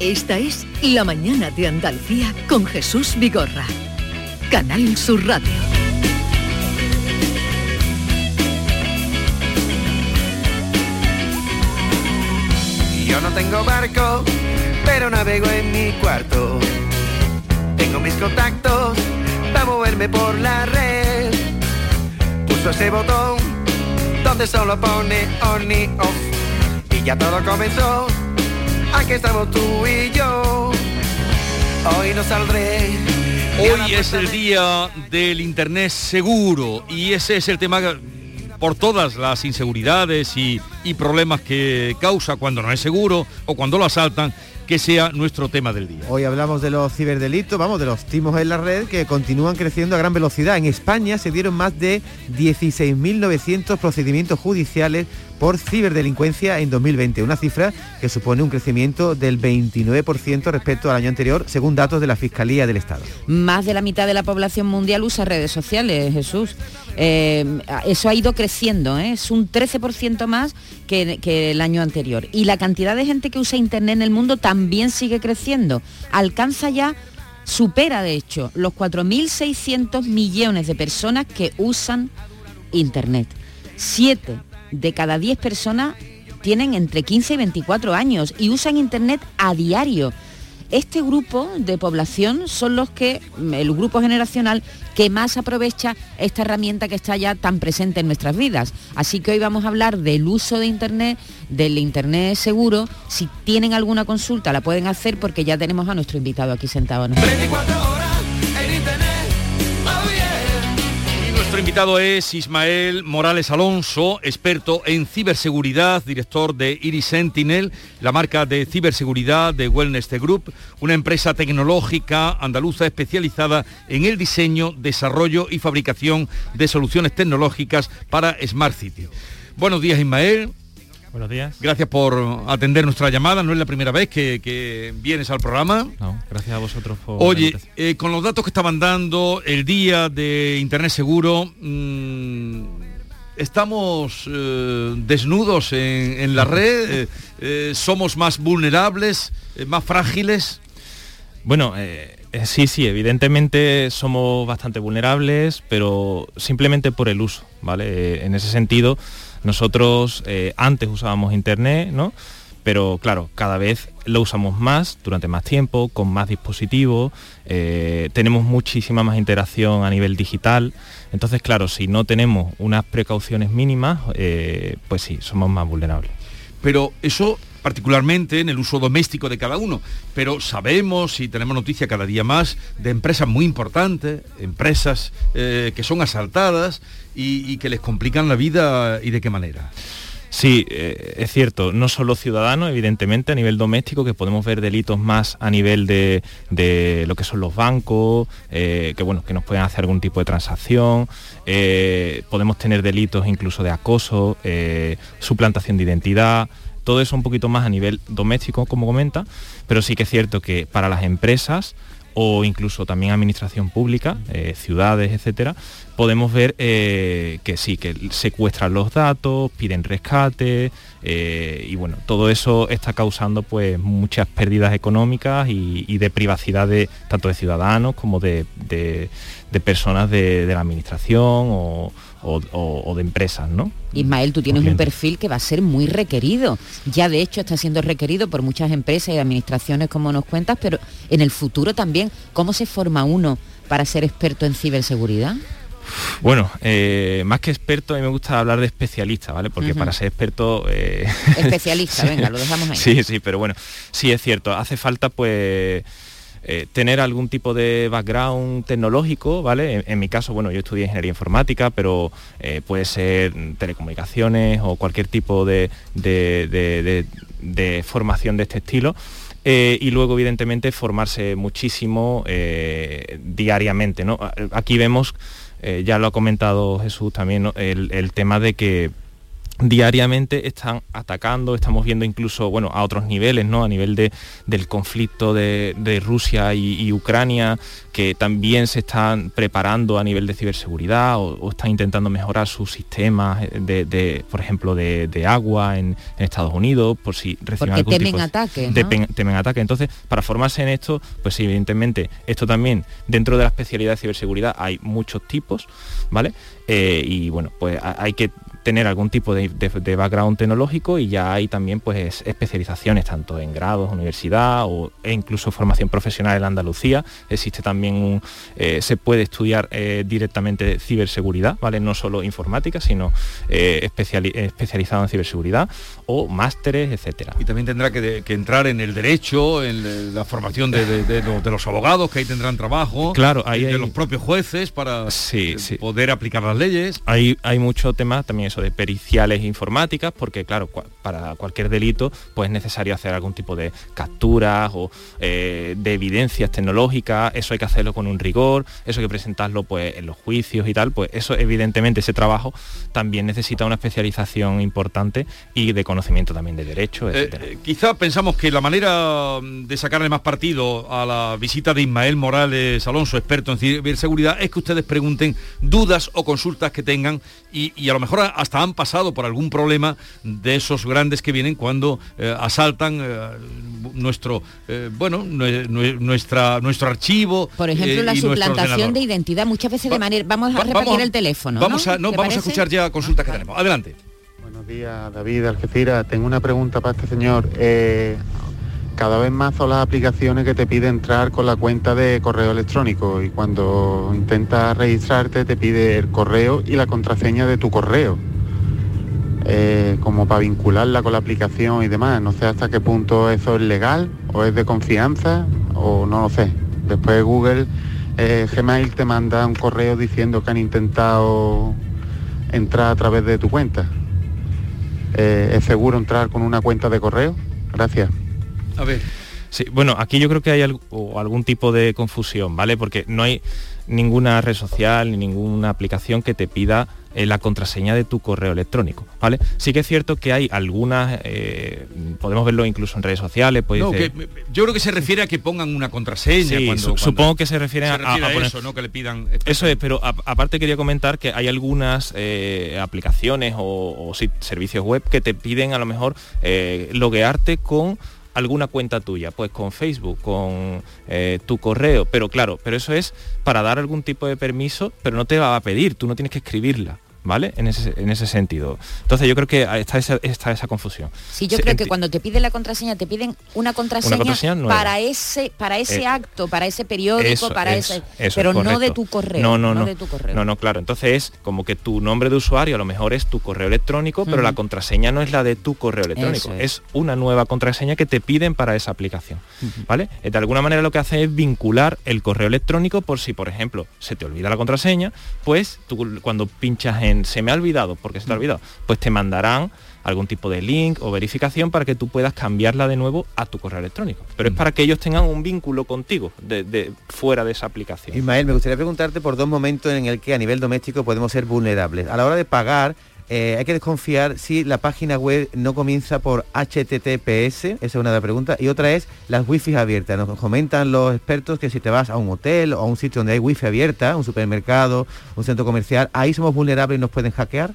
Esta es La Mañana de Andalucía con Jesús Vigorra. Canal Sur Radio. Yo no tengo barco, pero navego en mi cuarto. Tengo mis contactos para moverme por la red. Puso ese botón donde solo pone on y off. Y ya todo comenzó. Aquí estamos tú y yo. Hoy no saldré. Hoy es el día del Internet seguro y ese es el tema por todas las inseguridades y, y problemas que causa cuando no es seguro o cuando lo asaltan que sea nuestro tema del día. Hoy hablamos de los ciberdelitos, vamos, de los timos en la red que continúan creciendo a gran velocidad. En España se dieron más de 16.900 procedimientos judiciales por ciberdelincuencia en 2020, una cifra que supone un crecimiento del 29% respecto al año anterior, según datos de la Fiscalía del Estado. Más de la mitad de la población mundial usa redes sociales, Jesús. Eh, eso ha ido creciendo, ¿eh? es un 13% más que, que, el año anterior. Y la cantidad de gente que usa Internet en el mundo también sigue creciendo. Alcanza ya, supera de hecho, los 4.600 millones de personas que usan Internet. Siete de cada 10 personas tienen entre 15 y 24 años y usan Internet a diario. Este grupo de población son los que, el grupo generacional que más aprovecha esta herramienta que está ya tan presente en nuestras vidas. Así que hoy vamos a hablar del uso de Internet, del Internet seguro. Si tienen alguna consulta la pueden hacer porque ya tenemos a nuestro invitado aquí sentado. Nuestro invitado es Ismael Morales Alonso, experto en ciberseguridad, director de Iris Sentinel, la marca de ciberseguridad de Wellness Group, una empresa tecnológica andaluza especializada en el diseño, desarrollo y fabricación de soluciones tecnológicas para Smart City. Buenos días Ismael. Buenos días. Gracias por atender nuestra llamada. No es la primera vez que, que vienes al programa. No, gracias a vosotros por... Oye, eh, con los datos que estaban dando el día de Internet Seguro, mmm, estamos eh, desnudos en, en, la red, eh, somos más vulnerables, más frágiles. Bueno, sí, sí, evidentemente somos bastante vulnerables, pero simplemente por el uso, ¿vale? en ese sentido nosotros eh, antes usábamos Internet, ¿no? Pero claro, cada vez lo usamos más, durante más tiempo, con más dispositivos, eh, tenemos muchísima más interacción a nivel digital. Entonces, claro, si no tenemos unas precauciones mínimas, eh, pues sí, somos más vulnerables. Pero eso particularmente en el uso doméstico de cada uno, pero sabemos y tenemos noticia cada día más de empresas muy importantes, empresas eh, que son asaltadas y, que les complican la vida y de qué manera. Sí, eh, es cierto, no solo ciudadanos, evidentemente, a nivel doméstico, que podemos ver delitos más a nivel de, de lo que son los bancos, eh, que bueno, que nos pueden hacer algún tipo de transacción, podemos tener delitos incluso de acoso, suplantación de identidad, todo eso un poquito más a nivel doméstico, como comenta, pero sí que es cierto que para las empresas o incluso también administración pública, eh, ciudades, etcétera, podemos ver eh, que sí, que secuestran los datos, piden rescate eh, y bueno, todo eso está causando pues muchas pérdidas económicas y, de privacidad de tanto de ciudadanos como de, personas de, la administración o, de empresas, ¿no? Ismael, tú tienes un perfil que va a ser muy requerido. Ya de hecho está siendo requerido por muchas empresas y administraciones, como nos cuentas, pero en el futuro también, ¿cómo se forma uno para ser experto en ciberseguridad? Bueno, eh, más que experto, a mí me gusta hablar de especialista, ¿vale? Porque para ser experto... Eh, especialista, venga, lo dejamos ahí. Sí, sí, pero bueno, sí es cierto, hace falta pues... Eh, tener algún tipo de background tecnológico, ¿vale? En, mi caso, bueno, yo estudié ingeniería informática, pero puede ser telecomunicaciones o cualquier tipo de, de, formación de este estilo. y luego, evidentemente, formarse muchísimo diariamente. ¿no? Aquí vemos eh, ya lo ha comentado Jesús también, el, tema de que diariamente están atacando, estamos viendo incluso bueno, a otros niveles, ¿no? a nivel de, del conflicto de, Rusia y, Ucrania, que también se están preparando a nivel de ciberseguridad o, están intentando mejorar sus sistemas de, por ejemplo, de, agua en, Estados Unidos, por si reciben Porque temen ataque, temen ataque. Entonces, para formarse en esto, pues evidentemente, esto también, dentro de la especialidad de ciberseguridad hay muchos tipos, ¿vale? Eh, y bueno, pues hay que tener algún tipo de, background tecnológico y ya hay también pues especializaciones tanto en grados, universidad o, e incluso formación profesional en Andalucía. Existe también un, eh, se puede estudiar eh, directamente ciberseguridad, ¿vale? No solo informática, sino eh, especializado en ciberseguridad o másteres, etcétera. Y también tendrá que, entrar en el derecho, en la formación de, los, abogados, que ahí tendrán trabajo, claro, ahí de los propios jueces para poder aplicar las leyes. Hay, hay mucho tema también eso de periciales informáticas, porque claro, para cualquier delito pues es necesario hacer algún tipo de capturas o eh, de evidencias tecnológicas, eso hay que hacerlo con un rigor, eso hay que presentarlo pues en los juicios y tal, pues eso evidentemente ese trabajo también necesita una especialización importante y de conocimiento también de derecho, eh, eh, quizá pensamos que la manera mm, de sacarle más partido a la visita de Ismael Morales Alonso, experto en ciberseguridad, es que ustedes pregunten dudas o consultas que tengan y, y a lo mejor hasta han pasado por algún problema de esos grandes que vienen cuando eh, asaltan eh, nuestro eh, bueno nuestra nuestro archivo por ejemplo la suplantación de identidad muchas veces de manera vamos a repetir el teléfono vamos a no vamos a escuchar ya consultas que tenemos. Adelante. Buenos días David Algeciras tengo una pregunta para este señor cada vez más son las aplicaciones que te pide entrar con la cuenta de correo electrónico y cuando intentas registrarte te pide el correo y la contraseña de tu correo. Eh, como para vincularla con la aplicación y demás. No sé hasta qué punto eso es legal o es de confianza o no lo sé. Después Google, eh, Gmail te manda un correo diciendo que han intentado entrar a través de tu cuenta. Eh, ¿Es seguro entrar con una cuenta de correo? Gracias. A ver. Sí, bueno, aquí yo creo que hay algún tipo de confusión, ¿vale? Porque no hay ninguna red social ni ninguna aplicación que te pida eh, la contraseña de tu correo electrónico, ¿vale? Sí que es cierto que hay algunas, eh, podemos verlo incluso en redes sociales. Pues yo creo que se refiere a que pongan una contraseña. supongo que se refiere, a, eso, ¿no? Que le pidan. Eso es, pero aparte quería comentar que hay algunas eh, aplicaciones o, servicios web que te piden a lo mejor loguearte con alguna cuenta tuya, pues con Facebook, con tu correo, pero claro, pero eso es para dar algún tipo de permiso, pero no te va a pedir, tú no tienes que escribirla. ¿Vale? En ese, en ese sentido. Entonces yo creo que está esa, está esa confusión. Sí, yo creo que cuando te piden la contraseña, te piden una contraseña, para ese, para ese eh, acto, para ese periódico, para ese. pero no de tu correo. No, no, no. de tu correo. No, no, claro. Entonces es como que tu nombre de usuario a lo mejor es tu correo electrónico, pero la contraseña no es la de tu correo electrónico. Es. una nueva contraseña que te piden para esa aplicación. ¿Vale? De alguna manera lo que hace es vincular el correo electrónico por si, por ejemplo, se te olvida la contraseña, pues tú cuando pinchas en se me ha olvidado, porque se te ha mm. olvidado, pues te mandarán algún tipo de link o verificación para que tú puedas cambiarla de nuevo a tu correo electrónico. Pero es mm. para que ellos tengan un vínculo contigo de, fuera de esa aplicación. Ismael, me gustaría preguntarte por dos momentos en el que a nivel doméstico podemos ser vulnerables. A la hora de pagar eh, hay que desconfiar si la página web no comienza por HTTPS, esa es una de las preguntas, y otra es las wifi abiertas. Nos comentan los expertos que si te vas a un hotel o a un sitio donde hay wifi abierta, un supermercado, un centro comercial, ahí somos vulnerables y nos pueden hackear.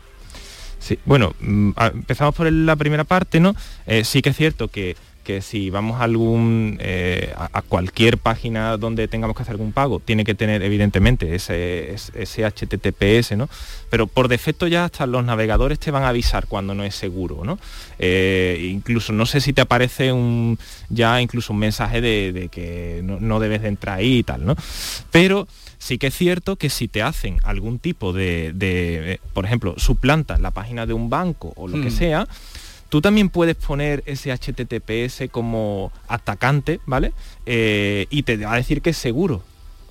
Sí, bueno, mm, empezamos por la primera parte, ¿no? Eh, sí que es cierto que, que si vamos a algún eh, a, cualquier página donde tengamos que hacer algún pago, tiene que tener evidentemente ese, ese, HTTPS, ¿no? Pero por defecto ya hasta los navegadores te van a avisar cuando no es seguro, ¿no? Eh, incluso no sé si te aparece un ya incluso un mensaje de, de que no, no debes de entrar ahí y tal, ¿no? Pero sí que es cierto que si te hacen algún tipo de, de, eh, por ejemplo, suplantan la página de un banco o lo que Hmm. sea, tú también puedes poner ese HTTPS como atacante, ¿vale? Eh, y te va a decir que es seguro,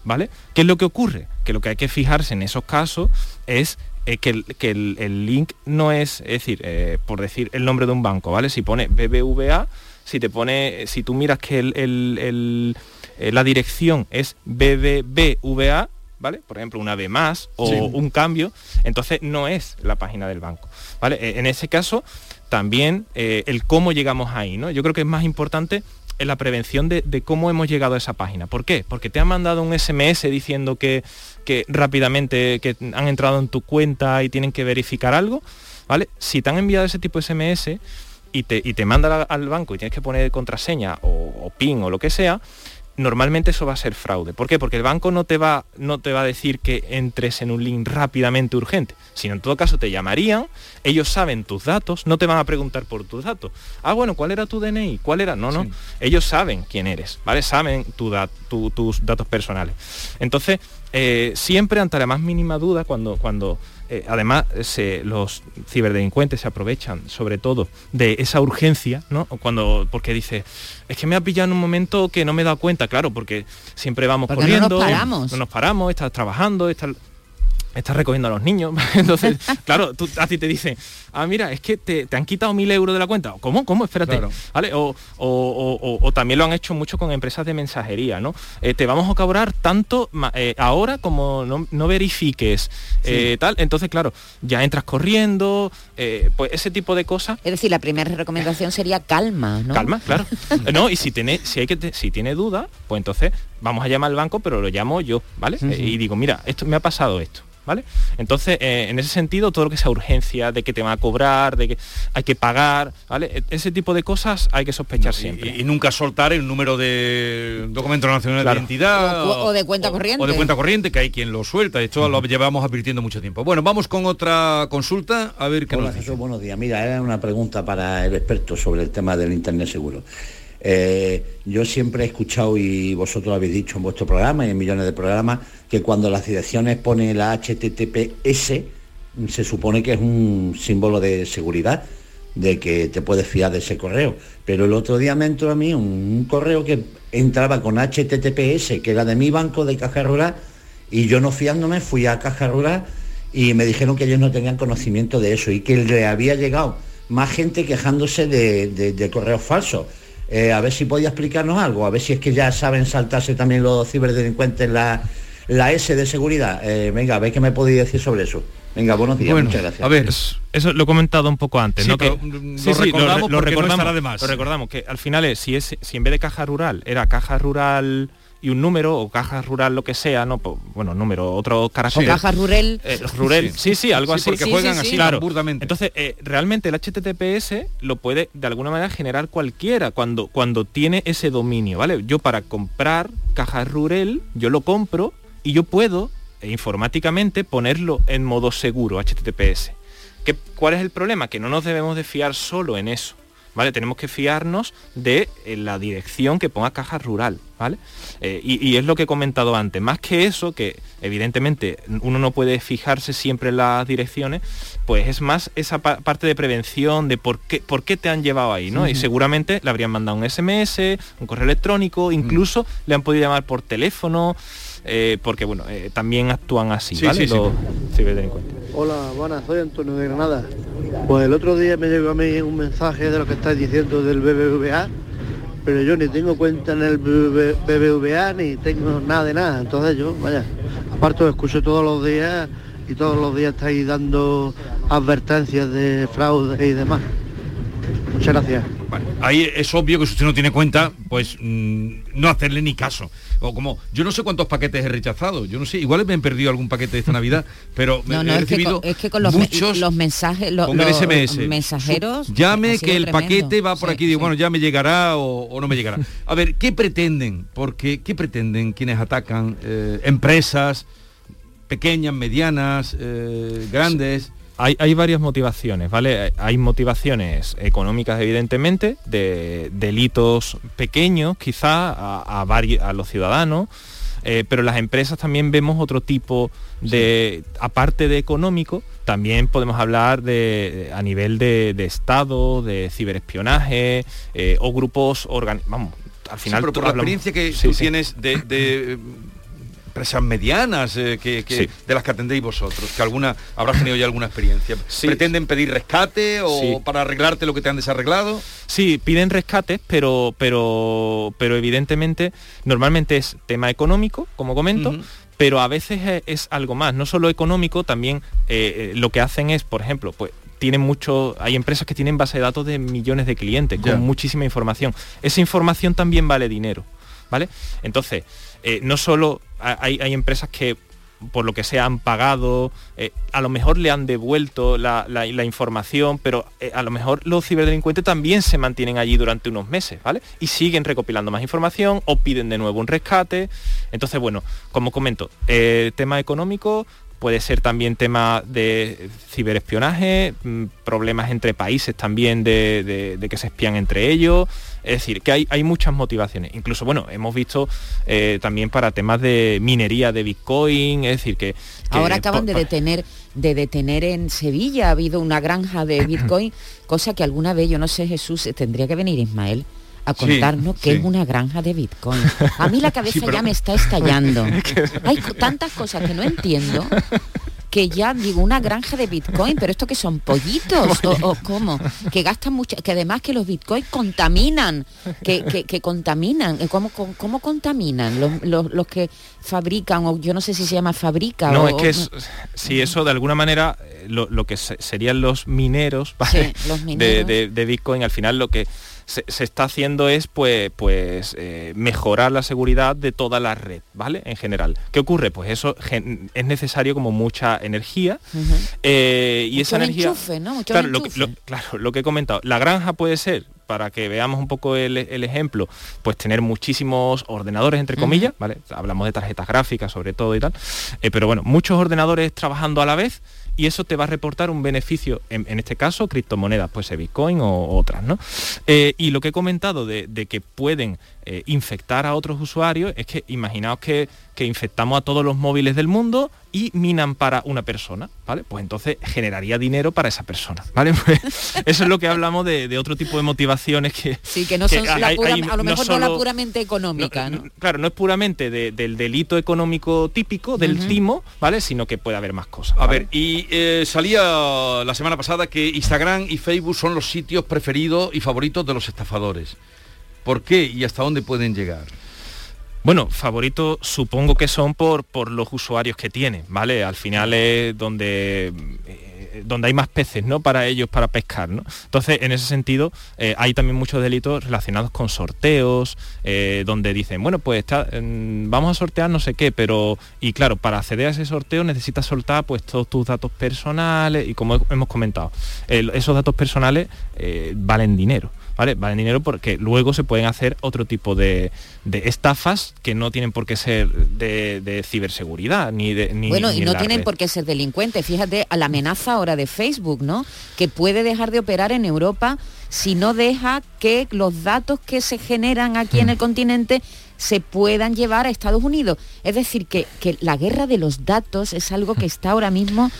¿vale? ¿Qué es lo que ocurre? Que lo que hay que fijarse en esos casos es eh, que, el, que el- el link no es, es decir, eh, por decir el nombre de un banco, ¿vale? Si pone BBVA, si te pone, si tú miras que el- la dirección es BBVA, ¿vale? Por ejemplo, una B más o Sí. un cambio, entonces no es la página del banco, ¿vale? Eh, En ese caso, también eh, el cómo llegamos ahí, ¿no? Yo creo que es más importante en la prevención de, cómo hemos llegado a esa página. ¿Por qué? Porque te han mandado un SMS diciendo que, que rápidamente que han entrado en tu cuenta y tienen que verificar algo, ¿vale? Si te han enviado ese tipo de SMS y te, y te manda al- banco y tienes que poner contraseña o PIN o lo que sea, normalmente eso va a ser fraude. ¿Por qué? Porque el banco no te va, no te va a decir que entres en un link rápidamente urgente, sino en todo caso te llamarían, ellos saben tus datos, no te van a preguntar por tus datos. Ah, bueno, ¿cuál era tu DNI? ¿Cuál era? No, no. Ellos saben quién eres, ¿vale? Saben tu dat- tu- tus datos personales. Entonces, eh, siempre ante la más mínima duda, cuando, cuando eh, además se- los ciberdelincuentes se aprovechan sobre todo de esa urgencia, ¿no? Cuando, porque dice, es que me ha pillado en un momento que no me he dado cuenta, claro, porque siempre vamos Porque no nos corriendo, paramos. no nos paramos, estás trabajando, estás estás recogiendo a los niños. Entonces, claro, tú, a ti te dicen, ah, mira, es que te, te han quitado mil euros de la cuenta. ¿Cómo? ¿Cómo? Espérate. Claro. ¿Vale? O, o- o- o- o también lo han hecho mucho con empresas de mensajería, ¿no? Eh, te vamos a cobrar tanto eh, ahora como no, no verifiques eh, tal. Entonces, claro, ya entras corriendo, eh, pues ese tipo de cosas. Es decir, la primera recomendación sería calma, ¿no? Calma, claro. No, y si tiene, si hay que te- si tiene duda, pues entonces vamos a llamar al banco, pero lo llamo yo, ¿vale? Sí, Eh, sí. Y digo, mira, esto me ha pasado esto. ¿Vale? Entonces, eh, en ese sentido, todo lo que sea urgencia, de que te van a cobrar, de que hay que pagar, ¿vale? E- Ese tipo de cosas hay que sospechar siempre. Y, y nunca soltar el número de documento nacional Claro. de identidad O- o de cuenta corriente. o de cuenta corriente que hay quien lo suelta esto lo llevamos advirtiendo mucho tiempo bueno vamos con otra consulta a ver qué Hola nos dice Jesús, buenos días. Mira, era una pregunta para el experto sobre el tema del Internet seguro. Eh, yo siempre he escuchado y vosotros habéis dicho en vuestro programa y en millones de programas que cuando las direcciones ponen la HTTPS se supone que es un símbolo de seguridad, de que te puedes fiar de ese correo. Pero el otro día me entró a mí un, correo que entraba con HTTPS, que era de mi banco de Caja Rural, y yo no fiándome fui a Caja Rural y me dijeron que ellos no tenían conocimiento de eso y que le había llegado más gente quejándose de correos falsos. Eh, a ver si podía explicarnos algo, a ver si es que ya saben saltarse también los ciberdelincuentes la, la S de seguridad. Eh, venga, a ver qué me podéis decir sobre eso. Venga, buenos días, Bueno, muchas gracias. a ver Eso lo he comentado un poco antes, Sí, ¿no? Que- mm, lo recordamos no de más. Lo recordamos, que al final es, si es, si en vez de caja rural era caja rural y un número, o caja rural lo que sea, ¿no? Bueno, número, otro carácter. O caja rural. Eh, rural, Sí. sí, sí, algo Sí, así. porque juegan así claro. Entonces, eh, realmente el HTTPS lo puede de alguna manera generar cualquiera cuando, cuando tiene ese dominio, ¿vale? Yo para comprar caja rural, yo lo compro y yo puedo eh, informáticamente ponerlo en modo seguro, HTTPS. ¿Qué, ¿Cuál es el problema? Que no nos debemos de fiar solo en eso. ¿Vale? Tenemos que fiarnos de eh, la dirección que ponga caja rural, ¿vale? Eh, y, y es lo que he comentado antes. Más que eso, que evidentemente uno no puede fijarse siempre en las direcciones, pues es más esa pa- parte de prevención de por qué, por qué te han llevado ahí, ¿no? Y seguramente le habrían mandado un SMS, un correo electrónico, incluso le han podido llamar por teléfono, eh, porque bueno, eh, también actúan así, Sí, ¿vale? sí, sí. Los ciberdelincuentes. Hola, buenas, soy Antonio de Granada. Pues el otro día me llegó a mí un mensaje de lo que estáis diciendo del BBVA, pero yo ni tengo cuenta en el BB BBVA ni tengo nada de nada. Entonces yo, vaya, aparte lo escucho todos los días y todos los días estáis dando advertencias de fraude y demás. Muchas gracias. Bueno, ahí es obvio que si usted no tiene cuenta, pues mm, no hacerle ni caso. O como, yo no sé cuántos paquetes he rechazado, yo no sé, igual me han perdido algún paquete esta Navidad, pero me- No, no, he es que, recibido con, es que con los, me- muchos los mensajes, lo- con el los SMS. mensajeros... Llame que el tremendo. paquete va por Sí, aquí, digo, sí. bueno, ya me llegará o, o no me llegará. A ver, ¿qué pretenden? Porque, ¿qué pretenden quienes atacan eh, empresas pequeñas, medianas, eh, grandes? Hay, hay varias motivaciones, ¿vale? Hay motivaciones económicas, evidentemente, de delitos pequeños, quizá, a, a a los ciudadanos, eh, pero las empresas también vemos otro tipo de, aparte de económico, también podemos hablar de a nivel de, de Estado, de ciberespionaje eh, o grupos vamos, al Sí, final pero por la hablamos- experiencia que Sí, tú tienes de, de, eh, empresas medianas eh, que, que- Sí. de las que atendéis vosotros, que alguna habrás tenido ya alguna experiencia. ¿Pretenden pedir rescate o Sí. para arreglarte lo que te han desarreglado? Sí, piden rescates, pero, pero, pero evidentemente normalmente es tema económico, como comento, pero a veces es, es algo más, no solo económico, también eh, eh, lo que hacen es, por ejemplo, pues tienen mucho, hay empresas que tienen base de datos de millones de clientes con muchísima información. Esa información también vale dinero, ¿vale? Entonces, eh, no solo ha- hay, hay empresas que por lo que sea han pagado, eh, a lo mejor le han devuelto la, la- información, pero eh, a lo mejor los ciberdelincuentes también se mantienen allí durante unos meses, ¿vale? Y siguen recopilando más información o piden de nuevo un rescate. Entonces, bueno, como comento, tema económico, puede ser también tema de ciberespionaje, mm, problemas entre países también de, de- de que se espían entre ellos. Es decir, que hay, hay muchas motivaciones. Incluso, bueno, hemos visto eh, también para temas de minería de Bitcoin, es decir, que... que Ahora acaban de detener de detener en Sevilla, ha habido una granja de Bitcoin, cosa que alguna vez, yo no sé, Jesús, tendría que venir Ismael a Sí, contarnos sí. es una granja de Bitcoin. A mí la cabeza Sí, pero- ya me está estallando. Hay tantas cosas que no entiendo que ya digo una granja de Bitcoin, pero esto que son pollitos o, o cómo, que gastan mucho, que además que los Bitcoin contaminan, que, que, que contaminan, Eh, ¿cómo, cómo, contaminan los, los, los que fabrican, o yo no sé si se llama fabrica No, o- es que es, si eso de alguna manera eh, lo, lo que se- serían los mineros, ¿vale? Sí, los De- mineros. De, de Bitcoin, al final lo que se, se está haciendo es pues, pues eh, mejorar la seguridad de toda la red, ¿vale? En general. ¿Qué ocurre? Pues eso gen- es necesario como mucha energía eh, y Mucho esa energía... enchufe, ¿no? Mucho claro, lo, que- enchufe. lo- claro, lo que he comentado. La granja puede ser, para que veamos un poco el, el ejemplo, pues tener muchísimos ordenadores, entre comillas, ¿vale? Hablamos de tarjetas gráficas sobre todo y tal. Eh, pero bueno, muchos ordenadores trabajando a la vez y eso te va a reportar un beneficio, en, este caso, criptomonedas, pues Bitcoin o otras, ¿no? Eh, y lo que he comentado de que pueden eh, infectar a otros usuarios es que imaginaos que, que infectamos a todos los móviles del mundo y minan para una persona, ¿vale? Pues entonces generaría dinero para esa persona, ¿vale? Pues eso es lo que hablamos de, de otro tipo de motivaciones que... Sí, que no son la hay- pura- hay a lo mejor no, la puramente económica, ¿no? Claro, no es puramente de- del delito económico típico, del timo, ¿vale? Sino que puede haber más cosas. A ver, y eh, salía la semana pasada que Instagram y Facebook son los sitios preferidos y favoritos de los estafadores. ¿Por qué y hasta dónde pueden llegar? Bueno, favoritos supongo que son por, por los usuarios que tienen, ¿vale? Al final es donde, eh, donde hay más peces, ¿no? Para ellos, para pescar, ¿no? Entonces, en ese sentido, eh, hay también muchos delitos relacionados con sorteos, eh, donde dicen, bueno, pues mm, vamos a sortear no sé qué, pero, y claro, para acceder a ese sorteo necesitas soltar pues todos tus datos personales y como he- hemos comentado, esos datos personales valen dinero. ¿Vale? Valen dinero porque luego se pueden hacer otro tipo de, de estafas que no tienen por qué ser de, de ciberseguridad ni de ni, Bueno, ni y no tienen red. por qué ser delincuentes. Fíjate a la amenaza ahora de Facebook, ¿no? Que puede dejar de operar en Europa si no deja que los datos que se generan aquí en el continente se puedan llevar a Estados Unidos. Es decir, que, que la guerra de los datos es algo que está ahora mismo,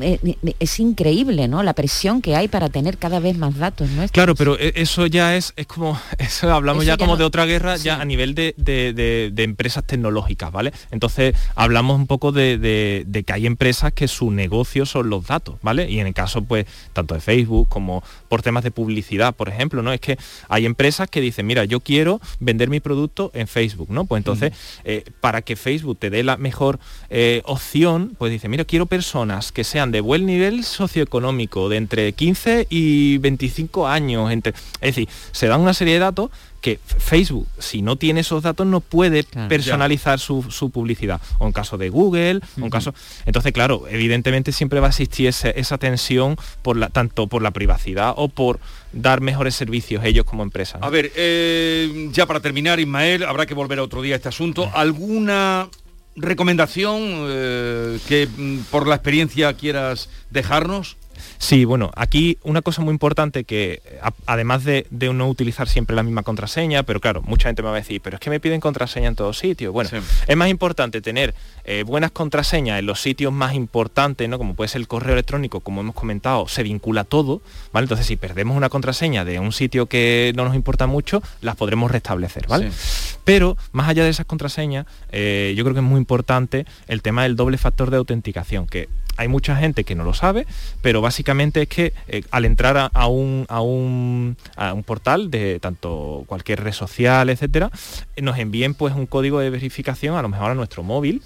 eh, eh, es increíble, ¿no? La presión que hay para tener cada vez más datos, ¿no? Claro, pero eso ya es, es como, eso hablamos Eso ya ya como no- de otra guerra, ya a nivel de, de- de- de empresas tecnológicas, ¿vale? Entonces hablamos un poco de, que hay empresas que su negocio son los datos, ¿vale? Y en el caso, pues, tanto de Facebook como por temas de publicidad, por ejemplo, ¿no? Es que hay empresas que dicen, mira, yo quiero vender mi producto en Facebook, ¿no? Pues entonces, eh, para que Facebook te dé la mejor eh, opción, pues dice, mira, quiero personas que sean de buen nivel socioeconómico, de entre 15 y 25 años, entre... es decir, se dan una serie de datos que Facebook, si no tiene esos datos, no puede personalizar su, su publicidad. O en caso de Google, o en caso. Entonces, claro, evidentemente siempre va a existir ese- esa tensión por la, tanto por la privacidad o por dar mejores servicios ellos como empresa. ¿no? A ver, eh, ya para terminar, Ismael, habrá que volver a otro día a este asunto. ¿Alguna recomendación eh, que mm, por la experiencia quieras dejarnos? Sí, bueno, aquí una cosa muy importante que a- además de, de no utilizar siempre la misma contraseña, pero claro, mucha gente me va a decir, pero es que me piden contraseña en todos sitios. Bueno, es más importante tener eh, buenas contraseñas en los sitios más importantes, ¿no? Como puede ser el correo electrónico, como hemos comentado, se vincula todo, ¿vale? Entonces si perdemos una contraseña de un sitio que no nos importa mucho, las podremos restablecer, ¿vale? Pero más allá de esas contraseñas, eh, yo creo que es muy importante el tema del doble factor de autenticación, que hay mucha gente que no lo sabe, pero básicamente es que eh, al entrar a, un, a, un, a un portal de tanto cualquier red social, etcétera, eh, nos envíen pues un código de verificación a lo mejor a nuestro móvil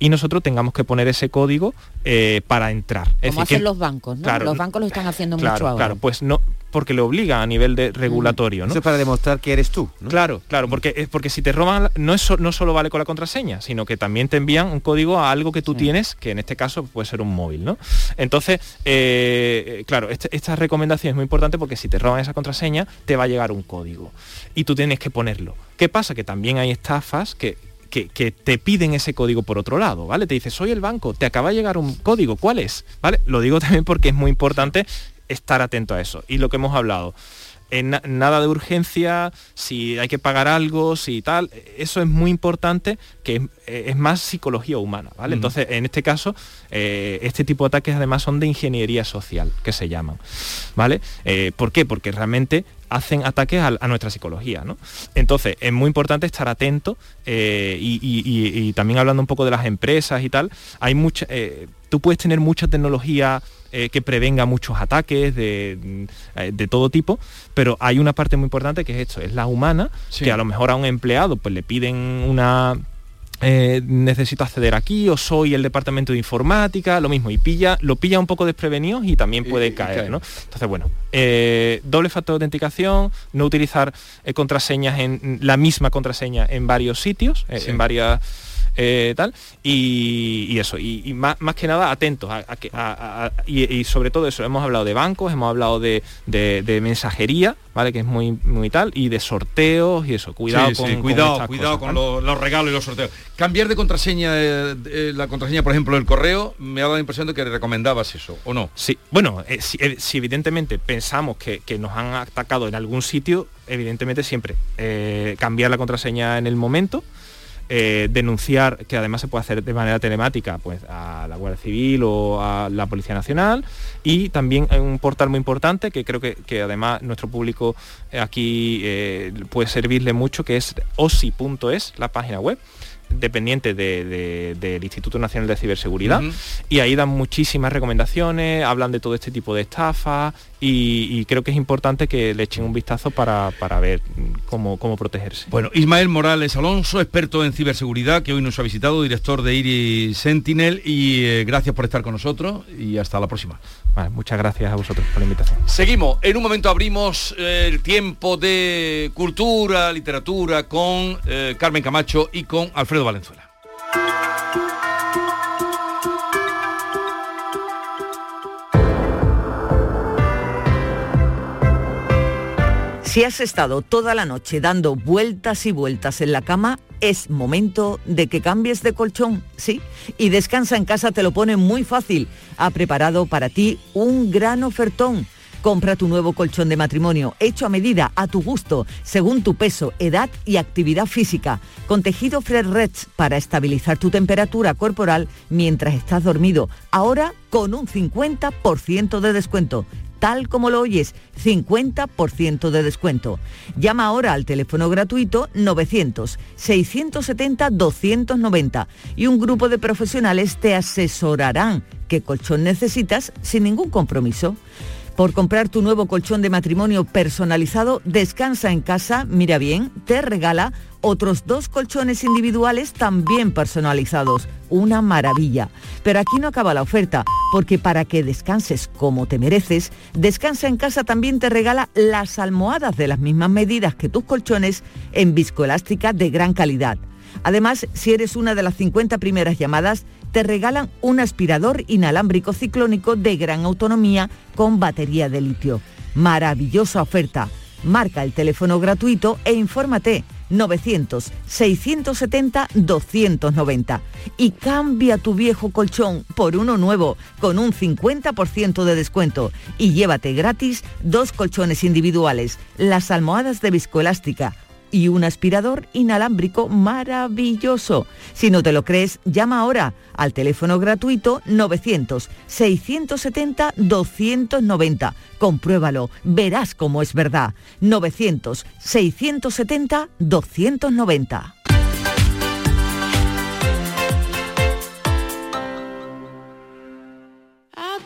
y nosotros tengamos que poner ese código eh, para entrar. Es Como decir, hacen que- los bancos, ¿no? Claro, los bancos lo están haciendo mucho Claro, ahora. claro, pues no, porque le obliga a nivel de regulatorio, ¿no? Eso es para demostrar que eres tú. Claro, claro, porque es porque si te roban no es so- no solo vale con la contraseña, sino que también te envían un código a algo que tú tienes, que en este caso puede ser un móvil, ¿no? Entonces, eh, claro, este- esta recomendación es muy importante porque si te roban esa contraseña, te va a llegar un código y tú tienes que ponerlo. ¿Qué pasa? Que también hay estafas que que, que te piden ese código por otro lado, ¿vale? Te dice, soy el banco, te acaba de llegar un código, ¿cuál es? ¿Vale? Lo digo también porque es muy importante estar atento a eso. Y lo que hemos hablado, en na- nada de urgencia, si hay que pagar algo, si tal, eso es muy importante, que es, eh, es más psicología humana, ¿vale? Entonces, en este caso, eh, este tipo de ataques además son de ingeniería social, que se llaman, ¿vale? Eh, ¿Por qué? Porque realmente hacen ataques a, a nuestra psicología, ¿no? Entonces, es muy importante estar atento eh, y, y- y- y también hablando un poco de las empresas y tal, hay mucha, eh, tú puedes tener mucha tecnología eh, que prevenga muchos ataques de, de todo tipo, pero hay una parte muy importante que es esto, es la humana, Sí. que a lo mejor a un empleado pues le piden una eh, necesito acceder aquí o soy el departamento de informática, lo mismo, y pilla, lo pilla un poco desprevenidos y también puede y caer, cae. ¿no? Entonces, bueno, eh, doble factor de autenticación, no utilizar eh, contraseñas en la misma contraseña en varios sitios, Sí. en varias eh, tal, y, y eso, y, y más, más que nada atentos a, a y, y sobre todo eso, hemos hablado de bancos, hemos hablado de, de- de mensajería, ¿vale? Que es muy, muy tal, y de sorteos y eso, cuidado Sí, con, sí, cuidado, cuidado cosas, con ¿vale? los, los regalos y los sorteos. Cambiar de contraseña, eh, eh, la contraseña, por ejemplo, del correo, me ha dado la impresión de que recomendabas eso, ¿o no? Sí, bueno, si, si evidentemente pensamos que, que nos han atacado en algún sitio, evidentemente siempre eh, cambiar la contraseña en el momento, eh, denunciar, que además se puede hacer de manera telemática, pues a la Guardia Civil o a la Policía Nacional, y también un portal muy importante que creo que, que además nuestro público eh, aquí eh, puede servirle mucho, que es osi.es, la página web dependiente de- de- del Instituto Nacional de Ciberseguridad. Y ahí dan muchísimas recomendaciones, hablan de todo este tipo de estafas y, y creo que es importante que le echen un vistazo para, para ver cómo, cómo protegerse. Bueno, Ismael Morales Alonso, experto en ciberseguridad, que hoy nos ha visitado, director de Iris Sentinel, y eh, gracias por estar con nosotros y hasta la próxima. Vale, muchas gracias a vosotros por la invitación. Seguimos, en un momento abrimos eh, el tiempo de cultura, literatura con eh, Carmen Camacho y con Alfredo Valenzuela. Si has estado toda la noche dando vueltas y vueltas en la cama, es momento de que cambies de colchón, ¿sí? Y Descansa en casa te lo pone muy fácil. Ha preparado para ti un gran ofertón. Compra tu nuevo colchón de matrimonio, hecho a medida, a tu gusto, según tu peso, edad y actividad física, con tejido Fred Reds para estabilizar tu temperatura corporal mientras estás dormido. Ahora con un 50% de descuento tal como lo oyes, 50% de descuento. Llama ahora al teléfono gratuito 900-670-290 y un grupo de profesionales te asesorarán qué colchón necesitas sin ningún compromiso. Por comprar tu nuevo colchón de matrimonio personalizado, Descansa en casa, mira bien, te regala otros dos colchones individuales también personalizados. Una maravilla. Pero aquí no acaba la oferta, porque para que descanses como te mereces, Descansa en casa también te regala las almohadas de las mismas medidas que tus colchones en viscoelástica de gran calidad. Además, si eres una de las 50 primeras llamadas, te regalan un aspirador inalámbrico ciclónico de gran autonomía con batería de litio. Maravillosa oferta. Marca el teléfono gratuito e infórmate 900-670-290 y cambia tu viejo colchón por uno nuevo con un 50% de descuento. Y llévate gratis dos colchones individuales, las almohadas de viscoelástica y un aspirador inalámbrico maravilloso. Si no te lo crees, llama ahora al teléfono gratuito 900-670-290. Compruébalo, verás cómo es verdad. 900-670-290.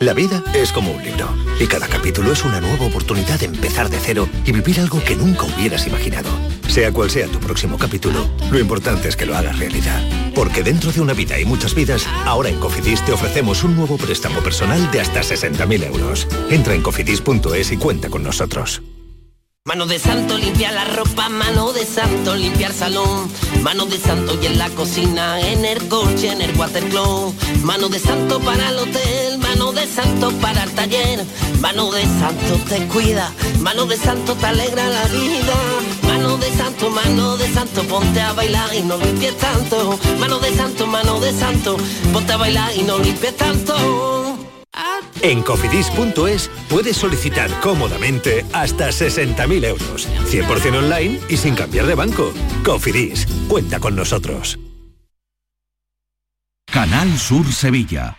La vida es como un libro y cada capítulo es una nueva oportunidad de empezar de cero y vivir algo que nunca hubieras imaginado. Sea cual sea tu próximo capítulo, lo importante es que lo hagas realidad. Porque dentro de una vida y muchas vidas, ahora en Cofidis te ofrecemos un nuevo préstamo personal de hasta 60.000 euros. Entra en cofidis.es y cuenta con nosotros. Mano de santo limpia la ropa, mano de santo limpiar salón, mano de santo y en la cocina, en el coche, en el watercloak, mano de santo para el hotel, mano de santo para el taller, mano de santo te cuida, mano de santo te alegra la vida, santo, mano de santo, ponte a bailar y no limpies tanto, mano de santo, mano de santo, ponte a bailar y no limpies tanto. En cofidis.es puedes solicitar cómodamente hasta 60.000 euros, 100% online y sin cambiar de banco. Cofidis, cuenta con nosotros. Canal Sur Sevilla.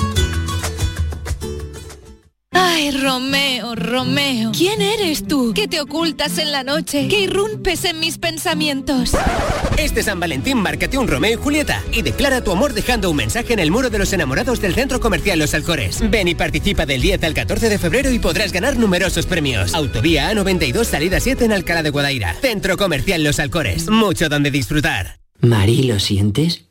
Ay, Romeo, Romeo. ¿Quién eres tú? ¿Qué te ocultas en la noche? ¿Qué irrumpes en mis pensamientos? Este San Valentín márcate un Romeo y Julieta y declara tu amor dejando un mensaje en el muro de los enamorados del Centro Comercial Los Alcores. Ven y participa del 10 al 14 de febrero y podrás ganar numerosos premios. Autovía A92 salida 7 en Alcalá de Guadaira. Centro Comercial Los Alcores. Mucho donde disfrutar. Mari, ¿lo sientes?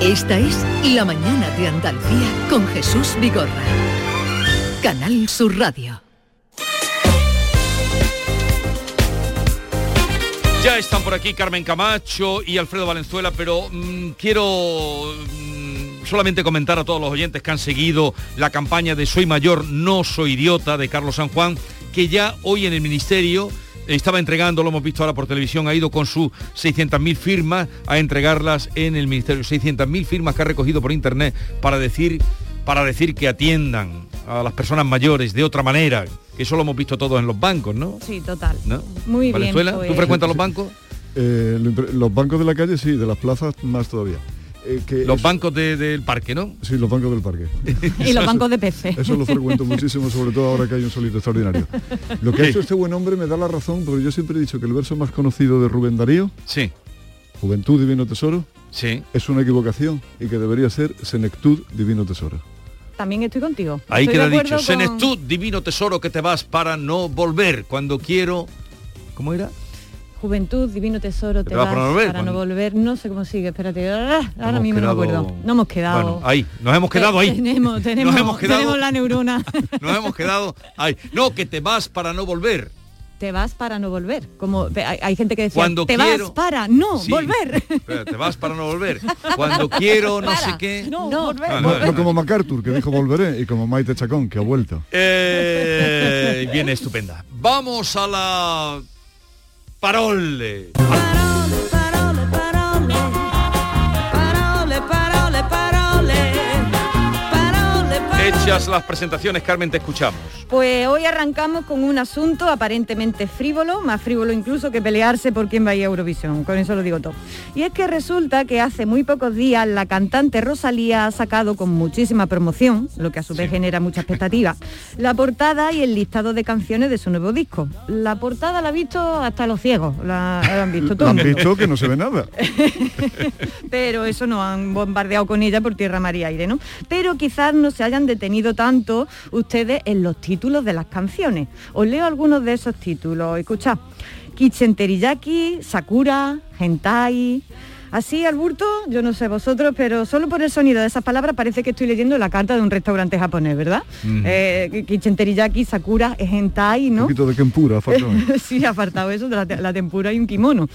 Esta es La Mañana de Andalucía con Jesús Vigorra. Canal Sur Radio. Ya están por aquí Carmen Camacho y Alfredo Valenzuela, pero mm, quiero mm, solamente comentar a todos los oyentes que han seguido la campaña de Soy Mayor, no soy idiota de Carlos San Juan, que ya hoy en el Ministerio estaba entregando, lo hemos visto ahora por televisión, ha ido con sus 600.000 firmas a entregarlas en el Ministerio. 600.000 firmas que ha recogido por internet para decir, para decir que atiendan a las personas mayores de otra manera, que eso lo hemos visto todos en los bancos, ¿no? Sí, total. ¿No? Muy Valenzuela, bien. ¿tú pues- frecuentas los bancos? Eh, los bancos de la calle sí, de las plazas más todavía. Eh, que Los bancos de- del parque, ¿no? Sí, los bancos del parque. Y los bancos de peces. Eso lo frecuento muchísimo, sobre todo ahora que hay un solito extraordinario. Lo que ha hecho este buen hombre me da la razón, porque yo siempre he dicho que el verso más conocido de Rubén Darío, sí. Juventud Divino Tesoro, sí. es una equivocación y que debería ser Senectud Divino Tesoro. También estoy contigo. Ahí Estoy queda dicho, con- Senestud, divino tesoro que te vas para no volver cuando quiero... ¿Cómo era? Juventud, Divino Tesoro, te, te vas vas para no volver, para no volver. No sé cómo sigue, espérate. ah, ahora Hemos mismo no me acuerdo. No hemos quedado. Bueno, ahí, nos hemos quedado ahí. Tenemos, tenemos, Nos hemos quedado- tenemos la neurona. Nos hemos quedado ahí. No, que te vas para no volver. te vas para no volver. Como hay, hay gente que decía, Cuando te quiero- vas para no Sí. volver. Te vas para no volver. Cuando quiero, no sé qué. No, volver. Ah, No, no como MacArthur, que dijo volveré, y como Maite Chacón, que ha vuelto. Eh, viene estupenda. Vamos a la parole. Hechas las presentaciones, Carmen, te escuchamos. Pues hoy arrancamos con un asunto aparentemente frívolo, más frívolo incluso que pelearse por quién va a ir a Eurovisión, con eso lo digo todo. Y es que resulta que hace muy pocos días la cantante Rosalía ha sacado con muchísima promoción, lo que a su vez genera mucha expectativa, la portada y el listado de canciones de su nuevo disco. La portada la ha visto hasta los ciegos, la, la han visto Lo todo. han visto que no se ve nada. pero eso no han bombardeado con ella por tierra, mar y aire, ¿no? Pero quizás no se hayan detenido tanto ustedes en los títulos de las canciones. Os leo algunos de esos títulos. Escuchad. Kitchen Teriyaki, Sakura, Hentai. Así al burto, yo no sé vosotros, pero solo por el sonido de esas palabras parece que estoy leyendo la carta de un restaurante japonés, ¿verdad? Mm. Eh, Kitchen Teriyaki, Sakura, Hentai, ¿no? Un poquito de faltaba. sí, ha faltado eso de la, la tempura y un kimono.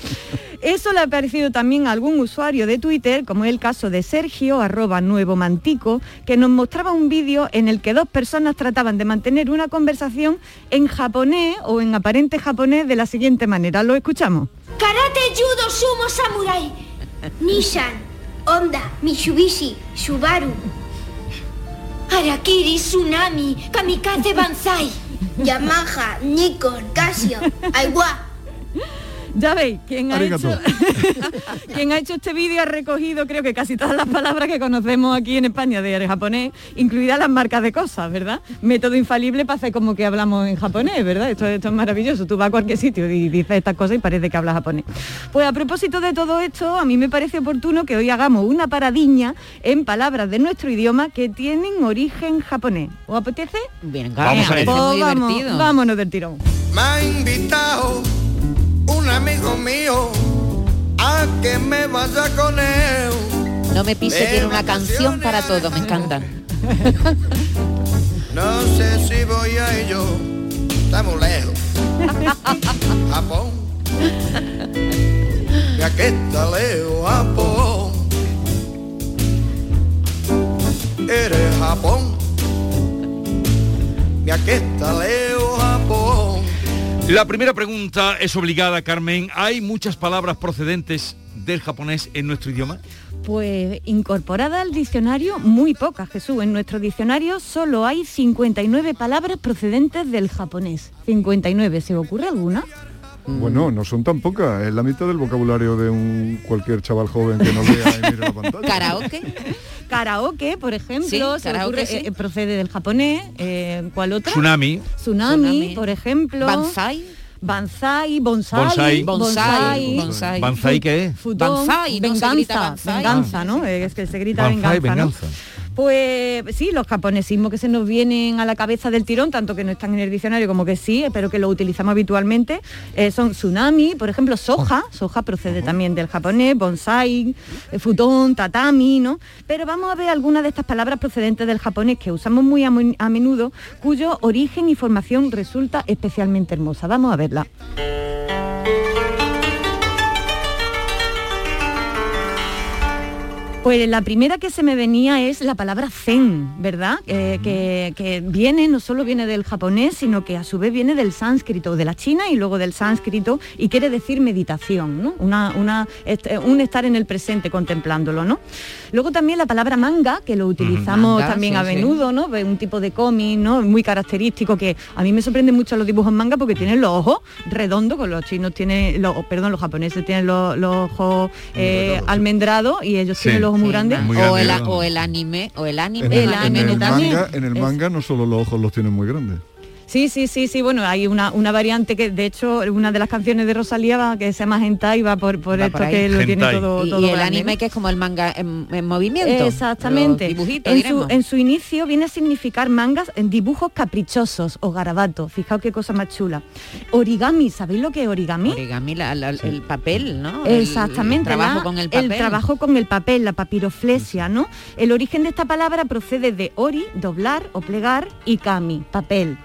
Eso le ha parecido también a algún usuario de Twitter, como es el caso de Sergio, arroba nuevo mantico, que nos mostraba un vídeo en el que dos personas trataban de mantener una conversación en japonés o en aparente japonés de la siguiente manera. ¿Lo escuchamos? Karate, judo, sumo, samurai. Nissan, Honda, Mitsubishi, Subaru. Harakiri, Tsunami, Kamikaze Banzai. Yamaha, Nikon, Casio, Aiwa. Ya veis, quien ha, hecho, quien ha hecho este vídeo ha recogido creo que casi todas las palabras que conocemos aquí en España de japonés, incluidas las marcas de cosas, ¿verdad? Método infalible para hacer como que hablamos en japonés, ¿verdad? Esto, esto es maravilloso. Tú vas a cualquier sitio y dices estas cosas y parece que hablas japonés. Pues a propósito de todo esto, a mí me parece oportuno que hoy hagamos una paradiña en palabras de nuestro idioma que tienen origen japonés. ¿Os apetece? Bien, Vamos a Pues vamos, vámonos del tirón. Me ha invitado un amigo mío a que me vaya con él. No me pise, tiene una canción para todo, me encanta. No sé si voy a ello, está muy lejos. Japón. Ya que está lejos, Japón. Eres Japón. Ya que está lejos, Japón. La primera pregunta es obligada, Carmen. ¿Hay muchas palabras procedentes del japonés en nuestro idioma? Pues incorporada al diccionario, muy pocas, Jesús. En nuestro diccionario solo hay 59 palabras procedentes del japonés. 59, ¿se ocurre alguna? Bueno, no son tan pocas. Es la mitad del vocabulario de un cualquier chaval joven que no lea y mire la pantalla. Karaoke. Karaoke, por ejemplo, Sí, se karaoke, ocurre, sí. eh, procede del japonés. eh, ¿Cuál otra? Tsunami. Tsunami, Tsunami. por ejemplo. Banzai. Banzai, bonsai, Bonsai. Bonsai, bonsai. ¿Banzai qué es? Futón, Banzai, no se venganza, grita banzai. venganza, ¿no? Es que se grita Banzai, venganza, ¿no? Pues sí, los japonesismos que se nos vienen a la cabeza del tirón, tanto que no están en el diccionario como que sí, pero que lo utilizamos habitualmente, eh, son tsunami, por ejemplo, soja, soja procede también del japonés, bonsai, eh, futón, tatami, ¿no? Pero vamos a ver algunas de estas palabras procedentes del japonés que usamos muy a, mu- a menudo, cuyo origen y formación resulta especialmente hermosa. Vamos a verla. Pues la primera que se me venía es la palabra zen, ¿verdad? Eh, que, que viene, no solo viene del japonés, sino que a su vez viene del sánscrito, de la China y luego del sánscrito, y quiere decir meditación, ¿no? Una, una, eh, un estar en el presente contemplándolo, ¿no? Luego también la palabra manga, que lo utilizamos Manga, también sí, a menudo, ¿no? Un tipo de cómic, ¿no? Muy característico, que a mí me sorprende mucho los dibujos manga porque tienen los ojos redondos, con los chinos tienen, los, perdón, los japoneses tienen los, los ojos eh, almendrados y ellos Sí. tienen los ojos muy grandes. Muy o, grande, el, o el anime, o el anime. En El en anime el también. manga, en el manga no solo los ojos los tienen muy grandes. Sí, sí, sí, sí, bueno, hay una, una variante que de hecho una de las canciones de Rosalía va, que se llama Hentai va por, por Va esto por que lo tiene todo, Y, todo y el grande, anime que es como el manga en, en movimiento. Exactamente. Dibujitos, en, su, en su inicio viene a significar mangas en dibujos caprichosos o garabatos. Fijaos qué cosa más chula. Origami, ¿sabéis lo que es origami? Origami, la- la- el papel, ¿no? El- Exactamente. El, trabajo la- con el papel. trabajo con el papel, la papiroflesia, ¿no? El origen de esta palabra procede de ori, doblar o plegar, y kami, papel.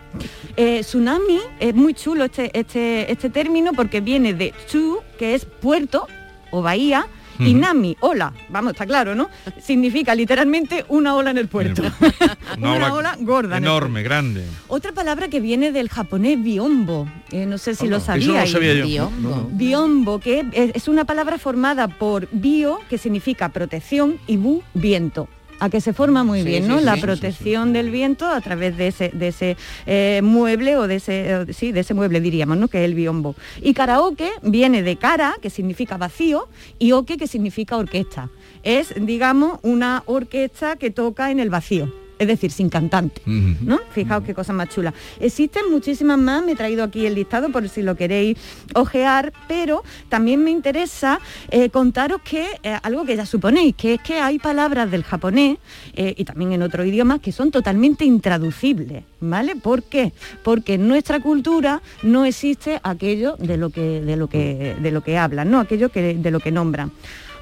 Eh, tsunami es muy chulo este, este, este término porque viene de tsu, que es puerto o bahía, y nami, ola, vamos, está claro, ¿no? Significa literalmente una ola en el puerto. Una ola gorda, ¿no? Enorme, grande. Otra palabra que viene del japonés biombo, eh, no sé si lo Eso sabíais. no sabía yo. Biombo. No, no. Biombo, que es, es una palabra formada por bio, que significa protección, y bu, viento. A que se forma muy Sí, bien, ¿no? sí, la sí, protección del viento a través de ese, de ese eh, mueble o de ese, sí, de ese mueble diríamos, ¿no? Que es el biombo. Y karaoke viene de cara, que significa vacío, y oke, que significa orquesta. Es, digamos, una orquesta que toca en el vacío. Es decir, sin cantante. ¿no? Fijaos qué cosa más chula. Existen muchísimas más, me he traído aquí el listado por si lo queréis ojear, pero también me interesa eh, contaros que eh, algo que ya suponéis, que es que hay palabras del japonés eh, y también en otros idiomas que son totalmente intraducibles, ¿vale? ¿Por qué? Porque en nuestra cultura no existe aquello de lo que, de lo que, de lo que hablan, ¿no? Aquello que, de lo que nombran.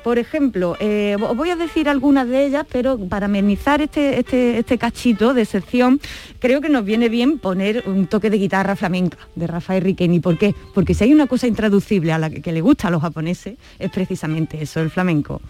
Por ejemplo, eh, os voy a decir algunas de ellas, pero para amenizar este, este, este cachito de sección, creo que nos viene bien poner un toque de guitarra flamenca de Rafael Riqueni. ¿Por qué? Porque si hay una cosa intraducible a la que, que le gusta a los japoneses, es precisamente eso, el flamenco.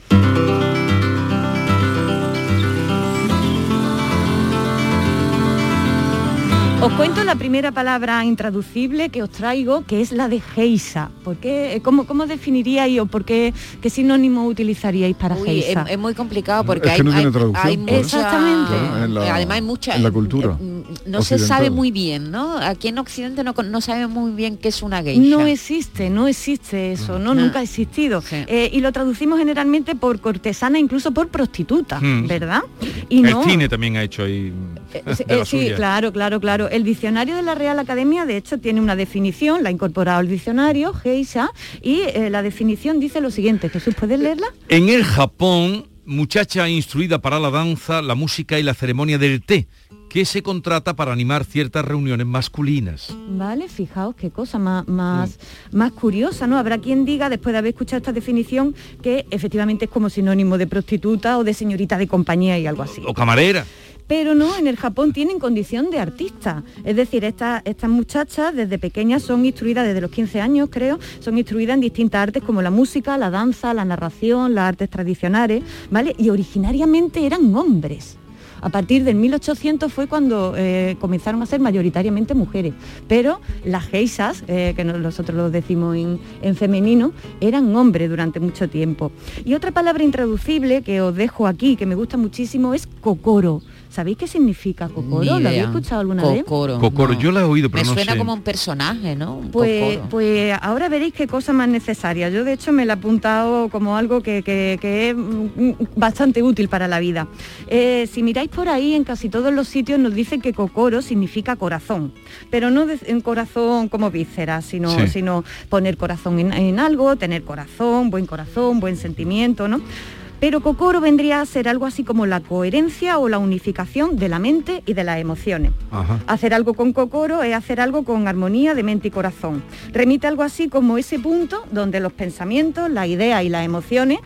Os cuento la primera palabra intraducible que os traigo, que es la de geisa. ¿Por qué? ¿Cómo, cómo definiríais o por qué, qué sinónimo utilizaríais para Uy, es, geisa? es muy complicado porque Es hay, que no tiene hay- traducción, hay claro. mucha- Exactamente. Claro, en la- además hay mucha en la cultura eh, no se sabe muy bien no aquí en occidente no, con- no sabemos muy bien qué es una geisha No existe, no existe eso, no, No. nunca ha existido. Eh, y lo traducimos generalmente por cortesana, incluso por prostituta, Hmm. ¿verdad? Y el no, cine también ha hecho ahí Eh, de sí, la eh, sí, suya. claro, claro, claro. El diccionario de la Real Academia, de hecho, tiene una definición, la ha incorporado al diccionario, Geisha, y eh, la definición dice lo siguiente. Jesús, ¿puedes leerla? En el Japón, muchacha instruida para la danza, la música y la ceremonia del té, que se contrata para animar ciertas reuniones masculinas. Vale, fijaos qué cosa más, más, más curiosa, ¿no? Habrá quien diga, después de haber escuchado esta definición, que efectivamente es como sinónimo de prostituta o de señorita de compañía y algo así. O camarera. Pero no, en el Japón tienen condición de artista. Es decir, estas estas muchachas desde pequeñas son instruidas, desde los 15 años creo, son instruidas en distintas artes como la música, la danza, la narración, las artes tradicionales, ¿vale? Y originariamente eran hombres. A partir del 1800 fue cuando eh, comenzaron a ser mayoritariamente mujeres, pero las geisas, eh, que no- nosotros lo decimos en, en femenino, eran hombres durante mucho tiempo. Y otra palabra intraducible que os dejo aquí, que me gusta muchísimo, es cocoro. ¿Sabéis qué significa cocoro? ¿Lo habéis escuchado alguna vez? Cocoro, Cocoro, no. yo la he oído, pero me no suena sé. como un personaje no Un Pues, cocoro. pues ahora veréis qué cosa más necesaria. Yo de hecho me la he apuntado como algo que, que- que es mm, bastante útil para la vida. Eh, si miráis por ahí, en casi todos los sitios nos dicen que cocoro significa corazón, pero no de- en corazón como víscera, sino, Sí. sino poner corazón en, en algo, tener corazón, buen corazón, buen sentimiento, ¿no? Pero cocoro vendría a ser algo así como la coherencia o la unificación de la mente y de las emociones. Hacer algo con cocoro es hacer algo con armonía de mente y corazón. Remite algo así como ese punto donde los pensamientos, las ideas y las emociones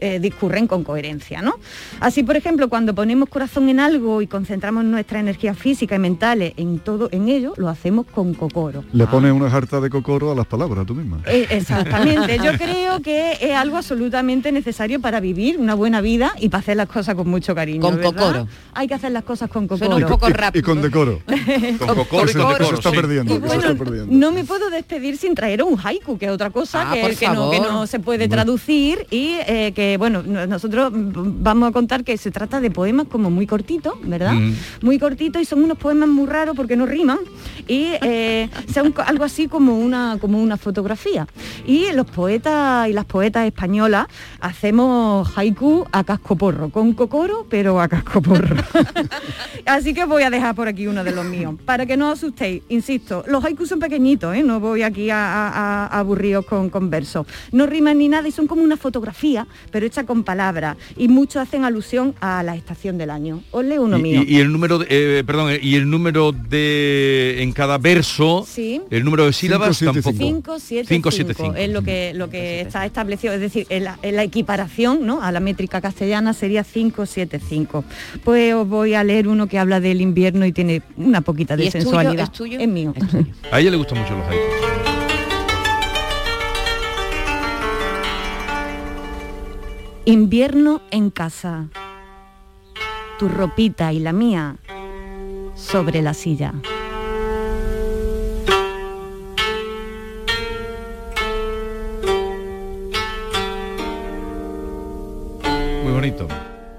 eh, discurren con coherencia, ¿no? Así, por ejemplo, cuando ponemos corazón en algo y concentramos nuestra energía física y mentales en todo, en ello, lo hacemos con cocoro. Le pones una jarta de cocoro a las palabras tú misma. Eh, exactamente, yo creo que es algo absolutamente necesario para vivir una buena vida y para hacer las cosas con mucho cariño. Con ¿verdad? cocoro. Hay que hacer las cosas con Suena cocoro. un poco rápido. Y con decoro. Con cocoro y Eso- con eso decoro, está sí. perdiendo, Y eso bueno, está perdiendo. no me puedo despedir sin traer un haiku, que es otra cosa Ah, que, no, que favor. no se puede traducir y eh, que Eh, bueno, no- nosotros vamos a contar que se trata de poemas como muy cortitos, ¿verdad? Mm. Muy cortitos y son unos poemas muy raros porque no riman y eh, son algo así como una, como una fotografía. Y los poetas y las poetas españolas hacemos haiku a cascoporro, con cocoro, pero a cascoporro. Así que voy a dejar por aquí uno de los míos. Para que no os asustéis, insisto, los haikus son pequeñitos, ¿eh? no voy aquí a, a- a- a aburriros con, con versos. No riman ni nada y son como una fotografía, pero hecha con palabras. Y muchos hacen alusión a la estación del año. Os leo uno Y, mío. y- y el número, de, eh, perdón, eh, y el número de en cada verso, Sí. el número de sílabas Cinco, tampoco. 5, 7, Cinco, 5, siete, cinco. es lo que, lo que está establecido, es decir, en la, en la equiparación ¿no? a la métrica castellana sería 5, 7, 5. Pues os voy a leer uno que habla del invierno y tiene una poquita de ¿Y es tuyo? sensualidad. ¿Es tuyo? Es mío. A ella le gustan mucho los haikus. Invierno en casa. Tu ropita y la mía sobre la silla. Muy bonito.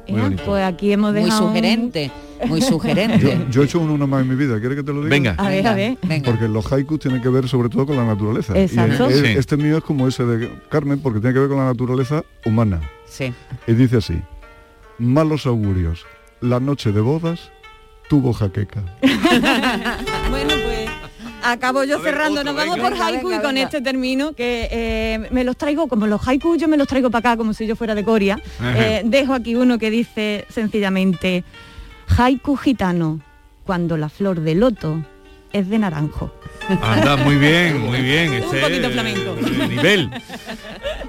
Muy ¿Eh? bonito. Pues aquí hemos Muy dejado sugerente, muy sugerente. Yo, yo he hecho uno nomás en mi vida, ¿quiere que te lo diga? Venga. A ver, a ver. Porque los haikus tienen que ver sobre todo con la naturaleza. Y Exacto. Sí. Este mío es como ese de Carmen porque tiene que ver con la naturaleza humana. Sí. Y dice así, malos augurios, la noche de bodas tuvo jaqueca. bueno, pues acabo yo ver, cerrando. otro, Nos vamos venga. por haiku venga, y con venga. este termino que eh, me los traigo, como los haiku yo me los traigo para acá como si yo fuera de Coria. Eh, dejo aquí uno que dice sencillamente, haiku gitano, cuando la flor de loto es de naranjo. Anda, muy bien, muy bien. Este poquito flamenco. eh, nivel.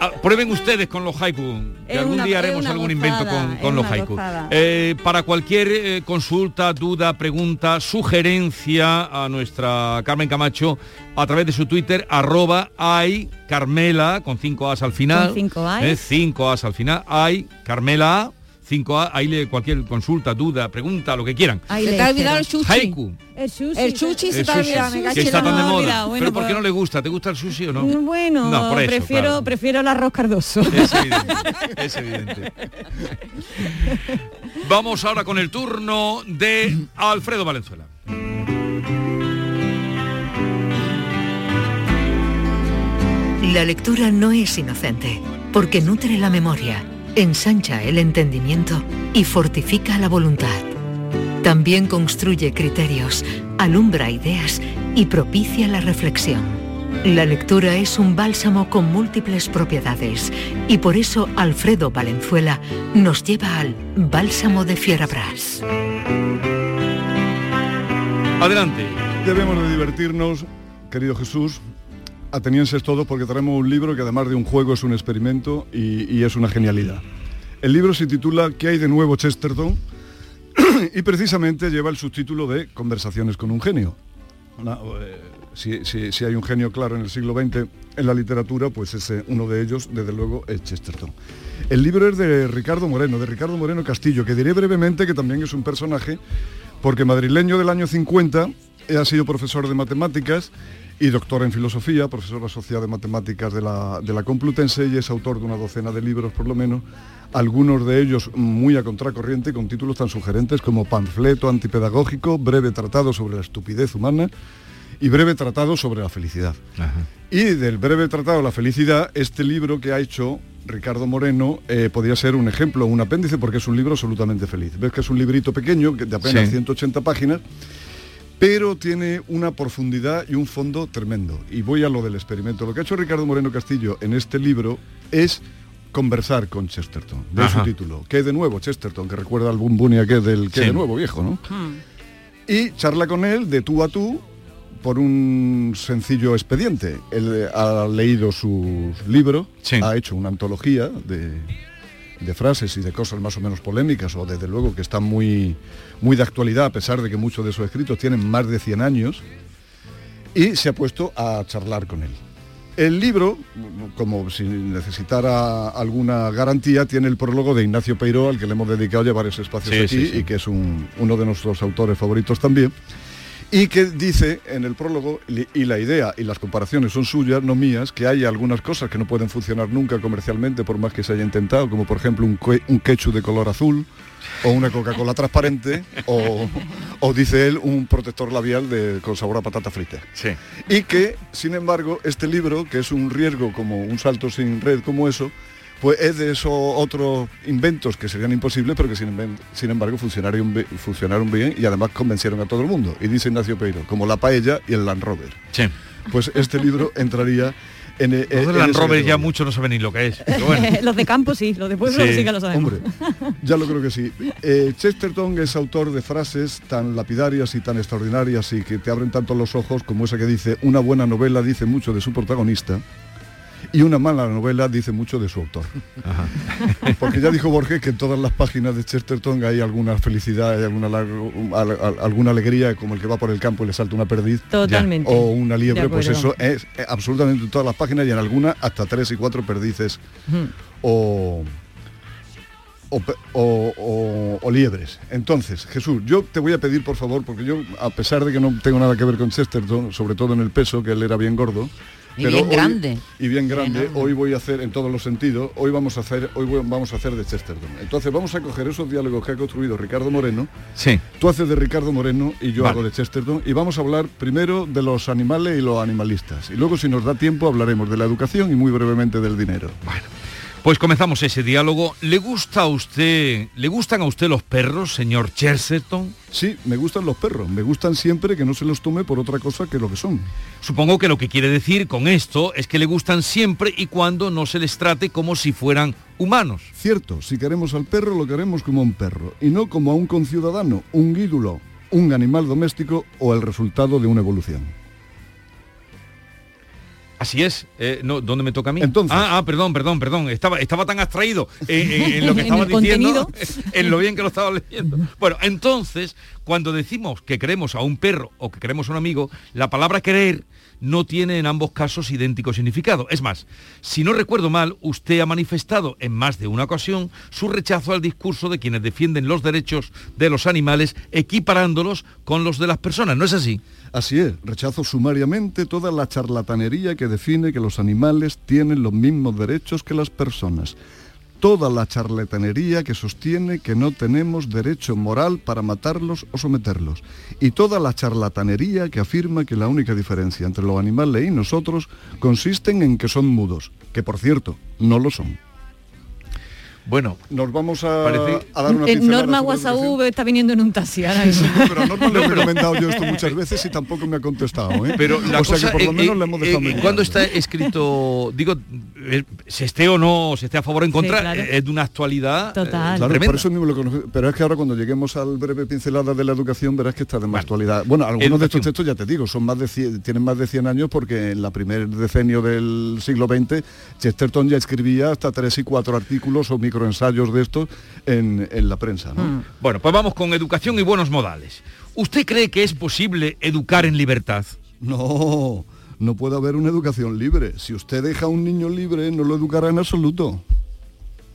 Ah, prueben ustedes con los haiku. que algún una- día haremos algún gozada, invento con, con los haiku. Eh, para cualquier eh, consulta, duda, pregunta, sugerencia a nuestra Carmen Camacho a través de su Twitter, arroba ay Carmela, con cinco As al final. Con cinco As. Eh, cinco As al final. Ay Carmela A, cinco A, ahí le cualquier consulta, duda, pregunta, lo que quieran. Ahí Se le te ha olvidado el sushi. Haiku. El sushi. El sushi se El te ha sushi, olvidado, me que cachis está tan de moda. bueno, Pero ¿por qué pues- no le gusta? ¿Te gusta el sushi o no? Bueno, No, por eso, prefiero, claro. prefiero el arroz cardoso. Es evidente, es evidente. Vamos ahora con el turno de Alfredo Valenzuela. La lectura no es inocente, porque nutre la memoria, ensancha el entendimiento y fortifica la voluntad. También construye criterios, alumbra ideas y propicia la reflexión. La lectura es un bálsamo con múltiples propiedades y por eso Alfredo Valenzuela nos lleva al Bálsamo de Fierabras. Adelante. Debemos de divertirnos, querido Jesús, atenienses todos, porque traemos un libro que además de un juego es un experimento y, es una genialidad. El libro se titula ¿Qué hay de nuevo Chesterton? y precisamente lleva el subtítulo de Conversaciones con un genio. Eh, si, si- si hay un genio claro en el siglo XX en la literatura, pues ese, uno de ellos, desde luego, es Chesterton. El libro es de Ricardo Moreno, de Ricardo Moreno Castillo, que diré brevemente que también es un personaje, porque madrileño del año 50, eh, ha sido profesor de matemáticas y doctor en filosofía, profesor asociado de matemáticas de la, de la Complutense y es autor de una docena de libros por lo menos, algunos de ellos muy a contracorriente con títulos tan sugerentes como Panfleto antipedagógico, Breve tratado sobre la estupidez humana y Breve tratado sobre la felicidad. Y del breve tratado de la felicidad, este libro que ha hecho Ricardo Moreno eh, podría ser un ejemplo, un apéndice, porque es un libro absolutamente feliz. Ves que es un librito pequeño, que de apenas Sí. 180 páginas, pero tiene una profundidad y un fondo tremendo. Y voy a lo del experimento. Lo que ha hecho Ricardo Moreno Castillo en este libro es conversar con Chesterton, de Ajá. su título. ¿Qué de nuevo Chesterton? Que recuerda al Boom Bunny aquel del ¿Qué Sí. de nuevo viejo, no? y charla con él de tú a tú por un sencillo expediente. Él ha leído sus libros, ha hecho una antología de, de frases y de cosas más o menos polémicas, o desde luego que están muy, muy de actualidad, a pesar de que muchos de sus escritos tienen más de 100 años, y se ha puesto a charlar con él. El libro, como si necesitara alguna garantía, tiene el prólogo de Ignacio Peiró, al que le hemos dedicado ya varios espacios Sí, aquí sí, sí. y que es un- uno de nuestros autores favoritos también. Y que dice en el prólogo, y la idea y las comparaciones son suyas, no mías, que hay algunas cosas que no pueden funcionar nunca comercialmente por más que se haya intentado, como por ejemplo un, que- un ketchup de color azul o una Coca-Cola transparente o, o, dice él un protector labial de, con sabor a patata frita. Sí. Y que, sin embargo, este libro, que es un riesgo como un salto sin red como eso, pues es de esos otros inventos que serían imposibles, pero que sin, embargo funcionaron, bi- funcionaron bien y además convencieron a todo el mundo. Y dice Ignacio Peiro, como la paella y el Land Rover. Sí. Pues este libro entraría en, e- Los de Land Rover ya muchos no saben ni lo que es. pero bueno. los de campo sí, los de pueblo sí, que lo sabemos. Hombre, ya lo creo que sí. Eh, Chesterton es autor de frases tan lapidarias y tan extraordinarias y que te abren tanto los ojos como esa que dice, una buena novela dice mucho de su protagonista y una mala novela dice mucho de su autor. Porque ya dijo Borges que en todas las páginas de Chesterton hay alguna felicidad, hay alguna, alguna alegría, como el que va por el campo y le salta una perdiz. Totalmente. O una liebre, pues eso es eh, absolutamente en todas las páginas y en algunas hasta tres y cuatro perdices o, o, pe- o- o- o liebres. Entonces, Jesús, yo te voy a pedir, por favor, porque yo, a pesar de que no tengo nada que ver con Chesterton, sobre todo en el peso, que él era bien gordo, Y bien hoy- grande. y bien grande, hoy voy a hacer en todos los sentidos, hoy vamos a hacer, hoy voy- vamos a hacer de Chesterton. Entonces vamos a coger esos diálogos que ha construido Ricardo Moreno, Sí. tú haces de Ricardo Moreno y yo Vale. hago de Chesterton, y vamos a hablar primero de los animales y los animalistas. Y luego, si nos da tiempo, hablaremos de la educación y muy brevemente del dinero. Pues comenzamos ese diálogo. ¿Le gusta a usted, le gustan a usted los perros, señor Chesterton? Sí, me gustan los perros, me gustan siempre que no se los tome por otra cosa que lo que son. Supongo que lo que quiere decir con esto es que le gustan siempre y cuando no se les trate como si fueran humanos. Cierto, si queremos al perro lo queremos como a un perro y no como a un conciudadano, un ídolo, un animal doméstico o el resultado de una evolución. Así es. Eh, no, ¿Dónde me toca a mí? Entonces- Ah, ah, perdón, perdón, perdón. Estaba, estaba tan abstraído en, en- en lo que estaba diciendo, contenido. en lo bien que lo estaba leyendo. Bueno, entonces, cuando decimos que queremos a un perro o que queremos a un amigo, la palabra querer no tiene en ambos casos idéntico significado. Es más, si no recuerdo mal, usted ha manifestado en más de una ocasión su rechazo al discurso de quienes defienden los derechos de los animales, equiparándolos con los de las personas. ¿No es así? Así es, rechazo sumariamente toda la charlatanería que define que los animales tienen los mismos derechos que las personas. Toda la charlatanería que sostiene que no tenemos derecho moral para matarlos o someterlos. Y toda la charlatanería que afirma que la única diferencia entre los animales y nosotros consisten en que son mudos, que por cierto, no lo son. Bueno, nos vamos a, Parece- a dar una Eh, Norma. Guasaú está viniendo en un taxi ahora mismo. Pero a Norma le he recomendado yo esto muchas veces y tampoco me ha contestado. ¿eh? Pero la o sea cosa, que por lo eh, menos eh, le hemos dejado eh, cuando está escrito, digo, eh, se esté o no, se esté a favor o en contra, claro. eh, es de una actualidad eh, Claro, tremenda. por eso mismo lo. Pero es que ahora cuando lleguemos al breve pincelada de la educación verás que está de más actualidad. Bueno, algunos de estos textos ya te digo, son más de 100 tienen más de 100 años porque en la primer decenio del siglo XX Chesterton ya escribía hasta tres y cuatro artículos o microensayos de estos en, en la prensa. ¿no? Bueno, pues vamos con educación y buenos modales. ¿Usted cree que es posible educar en libertad? No, no puede haber una educación libre. Si usted deja a un niño libre, no lo educará en absoluto.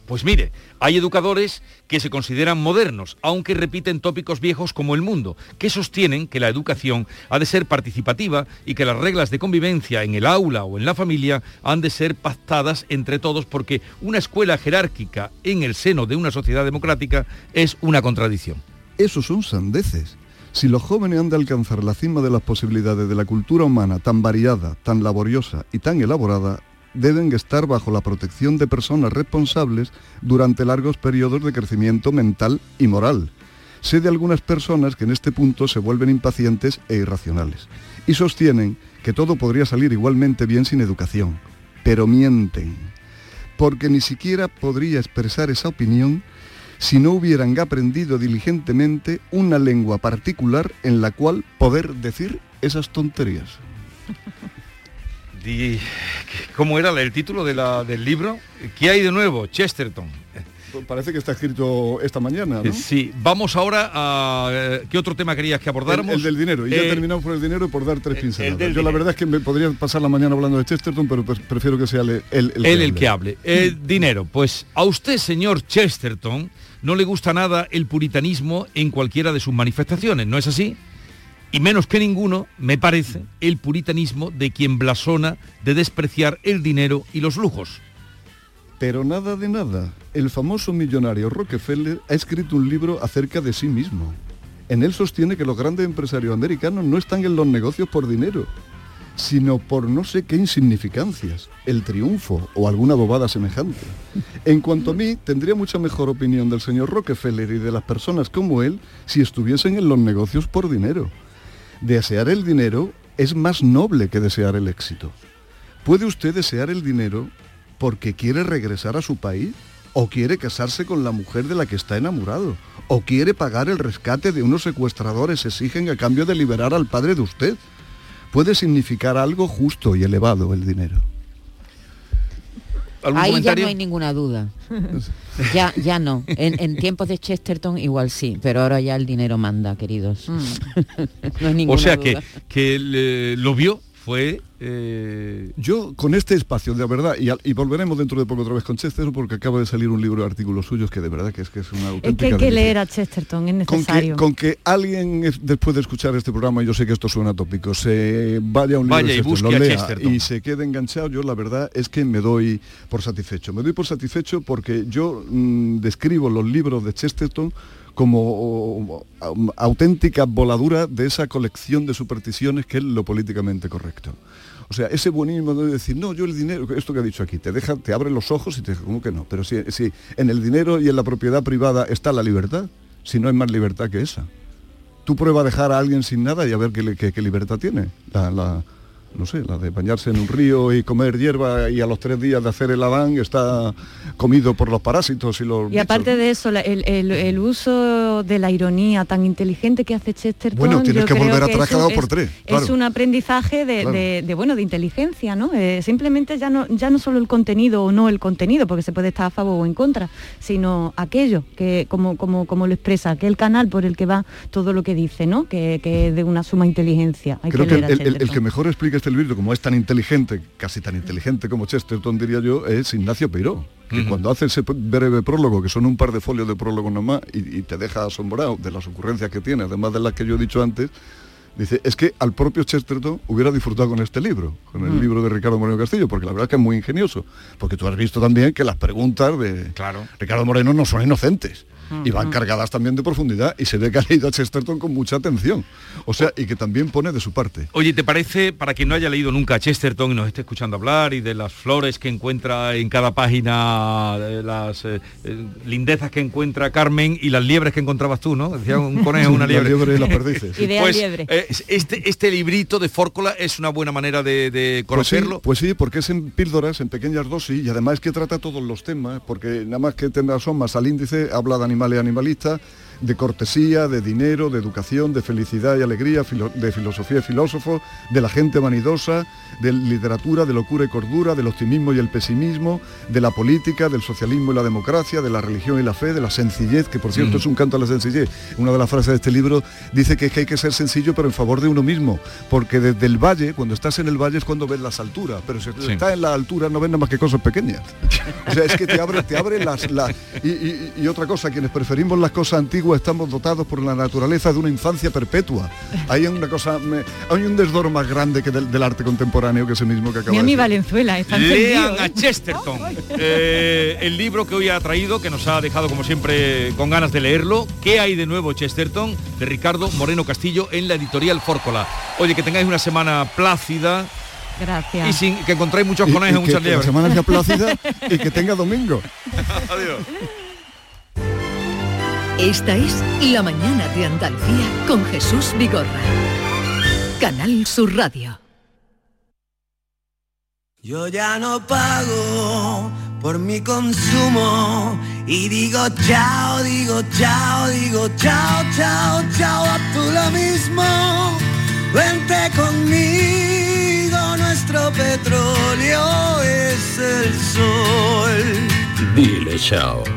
Pues mire, hay educadores que se consideran modernos, aunque repiten tópicos viejos como el mundo, que sostienen que la educación ha de ser participativa y que las reglas de convivencia en el aula o en la familia han de ser pactadas entre todos porque una escuela jerárquica en el seno de una sociedad democrática es una contradicción. Esos son sandeces. Si los jóvenes han de alcanzar la cima de las posibilidades de la cultura humana tan variada, tan laboriosa y tan elaborada, deben estar bajo la protección de personas responsables durante largos periodos de crecimiento mental y moral. Sé de algunas personas que en este punto se vuelven impacientes e irracionales y sostienen que todo podría salir igualmente bien sin educación, pero mienten, porque ni siquiera podría expresar esa opinión si no hubieran aprendido diligentemente una lengua particular en la cual poder decir esas tonterías. Di- ¿Cómo era el título de la- del libro? ¿Qué hay de nuevo? Chesterton. Parece que está escrito esta mañana, ¿no? Eh, Sí, vamos ahora a... eh, ¿Qué otro tema querías que abordáramos? El, el del dinero. Y ya Eh, terminamos por el dinero y por dar tres pinceladas. Yo la verdad es que me podría pasar la mañana hablando de Chesterton, pero pues prefiero que sea él el, el, el que hable. Eh, dinero, pues a usted, señor Chesterton, no le gusta nada el puritanismo en cualquiera de sus manifestaciones, ¿no es así? Y menos que ninguno, me parece, el puritanismo de quien blasona de despreciar el dinero y los lujos. Pero nada de nada. El famoso millonario Rockefeller ha escrito un libro acerca de sí mismo. En él sostiene que los grandes empresarios americanos no están en los negocios por dinero, sino por no sé qué insignificancias, el triunfo o alguna bobada semejante. En cuanto a mí, tendría mucha mejor opinión del señor Rockefeller y de las personas como él si estuviesen en los negocios por dinero. Desear el dinero es más noble que desear el éxito. ¿Puede usted desear el dinero porque quiere regresar a su país? ¿O quiere casarse con la mujer de la que está enamorado? ¿O quiere pagar el rescate de unos secuestradores exigen a cambio de liberar al padre de usted? Puede significar algo justo y elevado el dinero. ¿Algún Ahí ya no hay ninguna duda. Ya, ya no. En, en tiempos de Chesterton igual sí, pero ahora ya el dinero manda, queridos. no hay ninguna O sea duda. que, que lo vio, fue... eh, Yo con este espacio, de verdad, y, al- y volveremos dentro de poco otra vez con Chester, porque acaba de salir un libro de artículos suyos que de verdad que es que es una Es auténtica que hay que delicia. leer a Chesterton, es con que, necesario. con que alguien es- después de escuchar este programa, yo sé que esto suena tópico, se vaya a un Vaya libro y de Chesterton, lo lea Chesterton. y se quede enganchado, yo la verdad es que me doy por satisfecho. Me doy por satisfecho porque yo mm, describo los libros de Chesterton como um, auténtica voladura de esa colección de supersticiones que es lo políticamente correcto. O sea, ese buenismo de decir, no, yo el dinero, esto que ha dicho aquí, te deja, te abre los ojos y te ¿cómo que no? Pero si, si en el dinero y en la propiedad privada está la libertad, si no hay más libertad que esa. Tú prueba a dejar a alguien sin nada y a ver qué- qué libertad tiene. La, la- no sé, la de bañarse en un río y comer hierba y a los tres días de hacer el Adán está comido por los parásitos y los Y aparte de eso, la- el, el- el uso de la ironía tan inteligente que hace Chesterton. Bueno, tienes que volver atrás cada por tres, claro. Es un aprendizaje de, Claro. de- de, bueno de inteligencia, ¿no? Eh, simplemente ya no ya no solo el contenido o no el contenido, porque se puede estar a favor o en contra, sino aquello que como como como lo expresa, que el canal por el que va todo lo que dice, ¿no? Que, que de una suma inteligencia. Hay Creo que el, el- que mejor explica este libro, como es tan inteligente, casi tan inteligente como Chesterton, diría yo, es Ignacio Peiró, que cuando hace ese breve prólogo, que son un par de folios de prólogo nomás, y, y te deja asombrado de las ocurrencias que tiene, además de las que yo he dicho antes, dice, es que al propio Chesterton hubiera disfrutado con este libro, con el Mm. libro de Ricardo Moreno Castillo, porque la verdad es que es muy ingenioso, porque tú has visto también que las preguntas de Ricardo Moreno no son inocentes. Y van cargadas también de profundidad y se ve que ha leído a Chesterton con mucha atención. O sea, y que también pone de su parte. Oye, ¿te parece, para quien no haya leído nunca a Chesterton y nos esté escuchando hablar y de las flores que encuentra en cada página, de las eh, eh, lindezas que encuentra Carmen y las liebres que encontrabas tú, ¿no? Decía un conejo, una La liebre. liebre y las perdices. Idea Pues, liebre. eh, este, este librito de Fórcola es una buena manera de, de Pues sí, conocerlo. Pues sí, porque es en píldoras, en pequeñas dosis, y además que trata todos los temas, porque nada más que tener asomas al índice, habla de animales y animalistas, de cortesía, de dinero, de educación, de felicidad y alegría, filo- de filosofía y filósofo, de la gente vanidosa, de literatura, de locura y cordura, del optimismo y el pesimismo, de la política, del socialismo y la democracia, de la religión y la fe, de la sencillez, que por cierto Mm. es un canto a la sencillez. Una de las frases de este libro dice que, es que hay que ser sencillo pero en favor de uno mismo, porque desde el valle, cuando estás en el valle es cuando ves las alturas, pero si Sí. estás en la altura no ves nada más que cosas pequeñas. O sea, es que te abre, te abre las... la- y, y- y otra cosa, quienes preferimos las cosas antiguas estamos dotados por la naturaleza de una infancia perpetua. Hay una cosa, me- hay un desdoro más grande que del, del arte contemporáneo que ese mismo que acaba Mira de mi decir. Valenzuela, está Lean a ¿eh? Chesterton. Eh, el libro que hoy ha traído, que nos ha dejado como siempre con ganas de leerlo. ¿Qué hay de nuevo Chesterton? De Ricardo Moreno Castillo en la editorial Fórcola. Oye, que tengáis una semana plácida Gracias. y sin que encontréis muchos Y- y conejos, que- muchas que la liebres. semana sea plácida y que tenga domingo. Adiós. Esta es La mañana de Andalucía con Jesús Vigorra. Canal Sur Radio. Yo ya no pago por mi consumo y digo chao, digo chao, digo chao, chao, chao, a tú lo mismo. Vente conmigo, nuestro petróleo es el sol. Dile chao.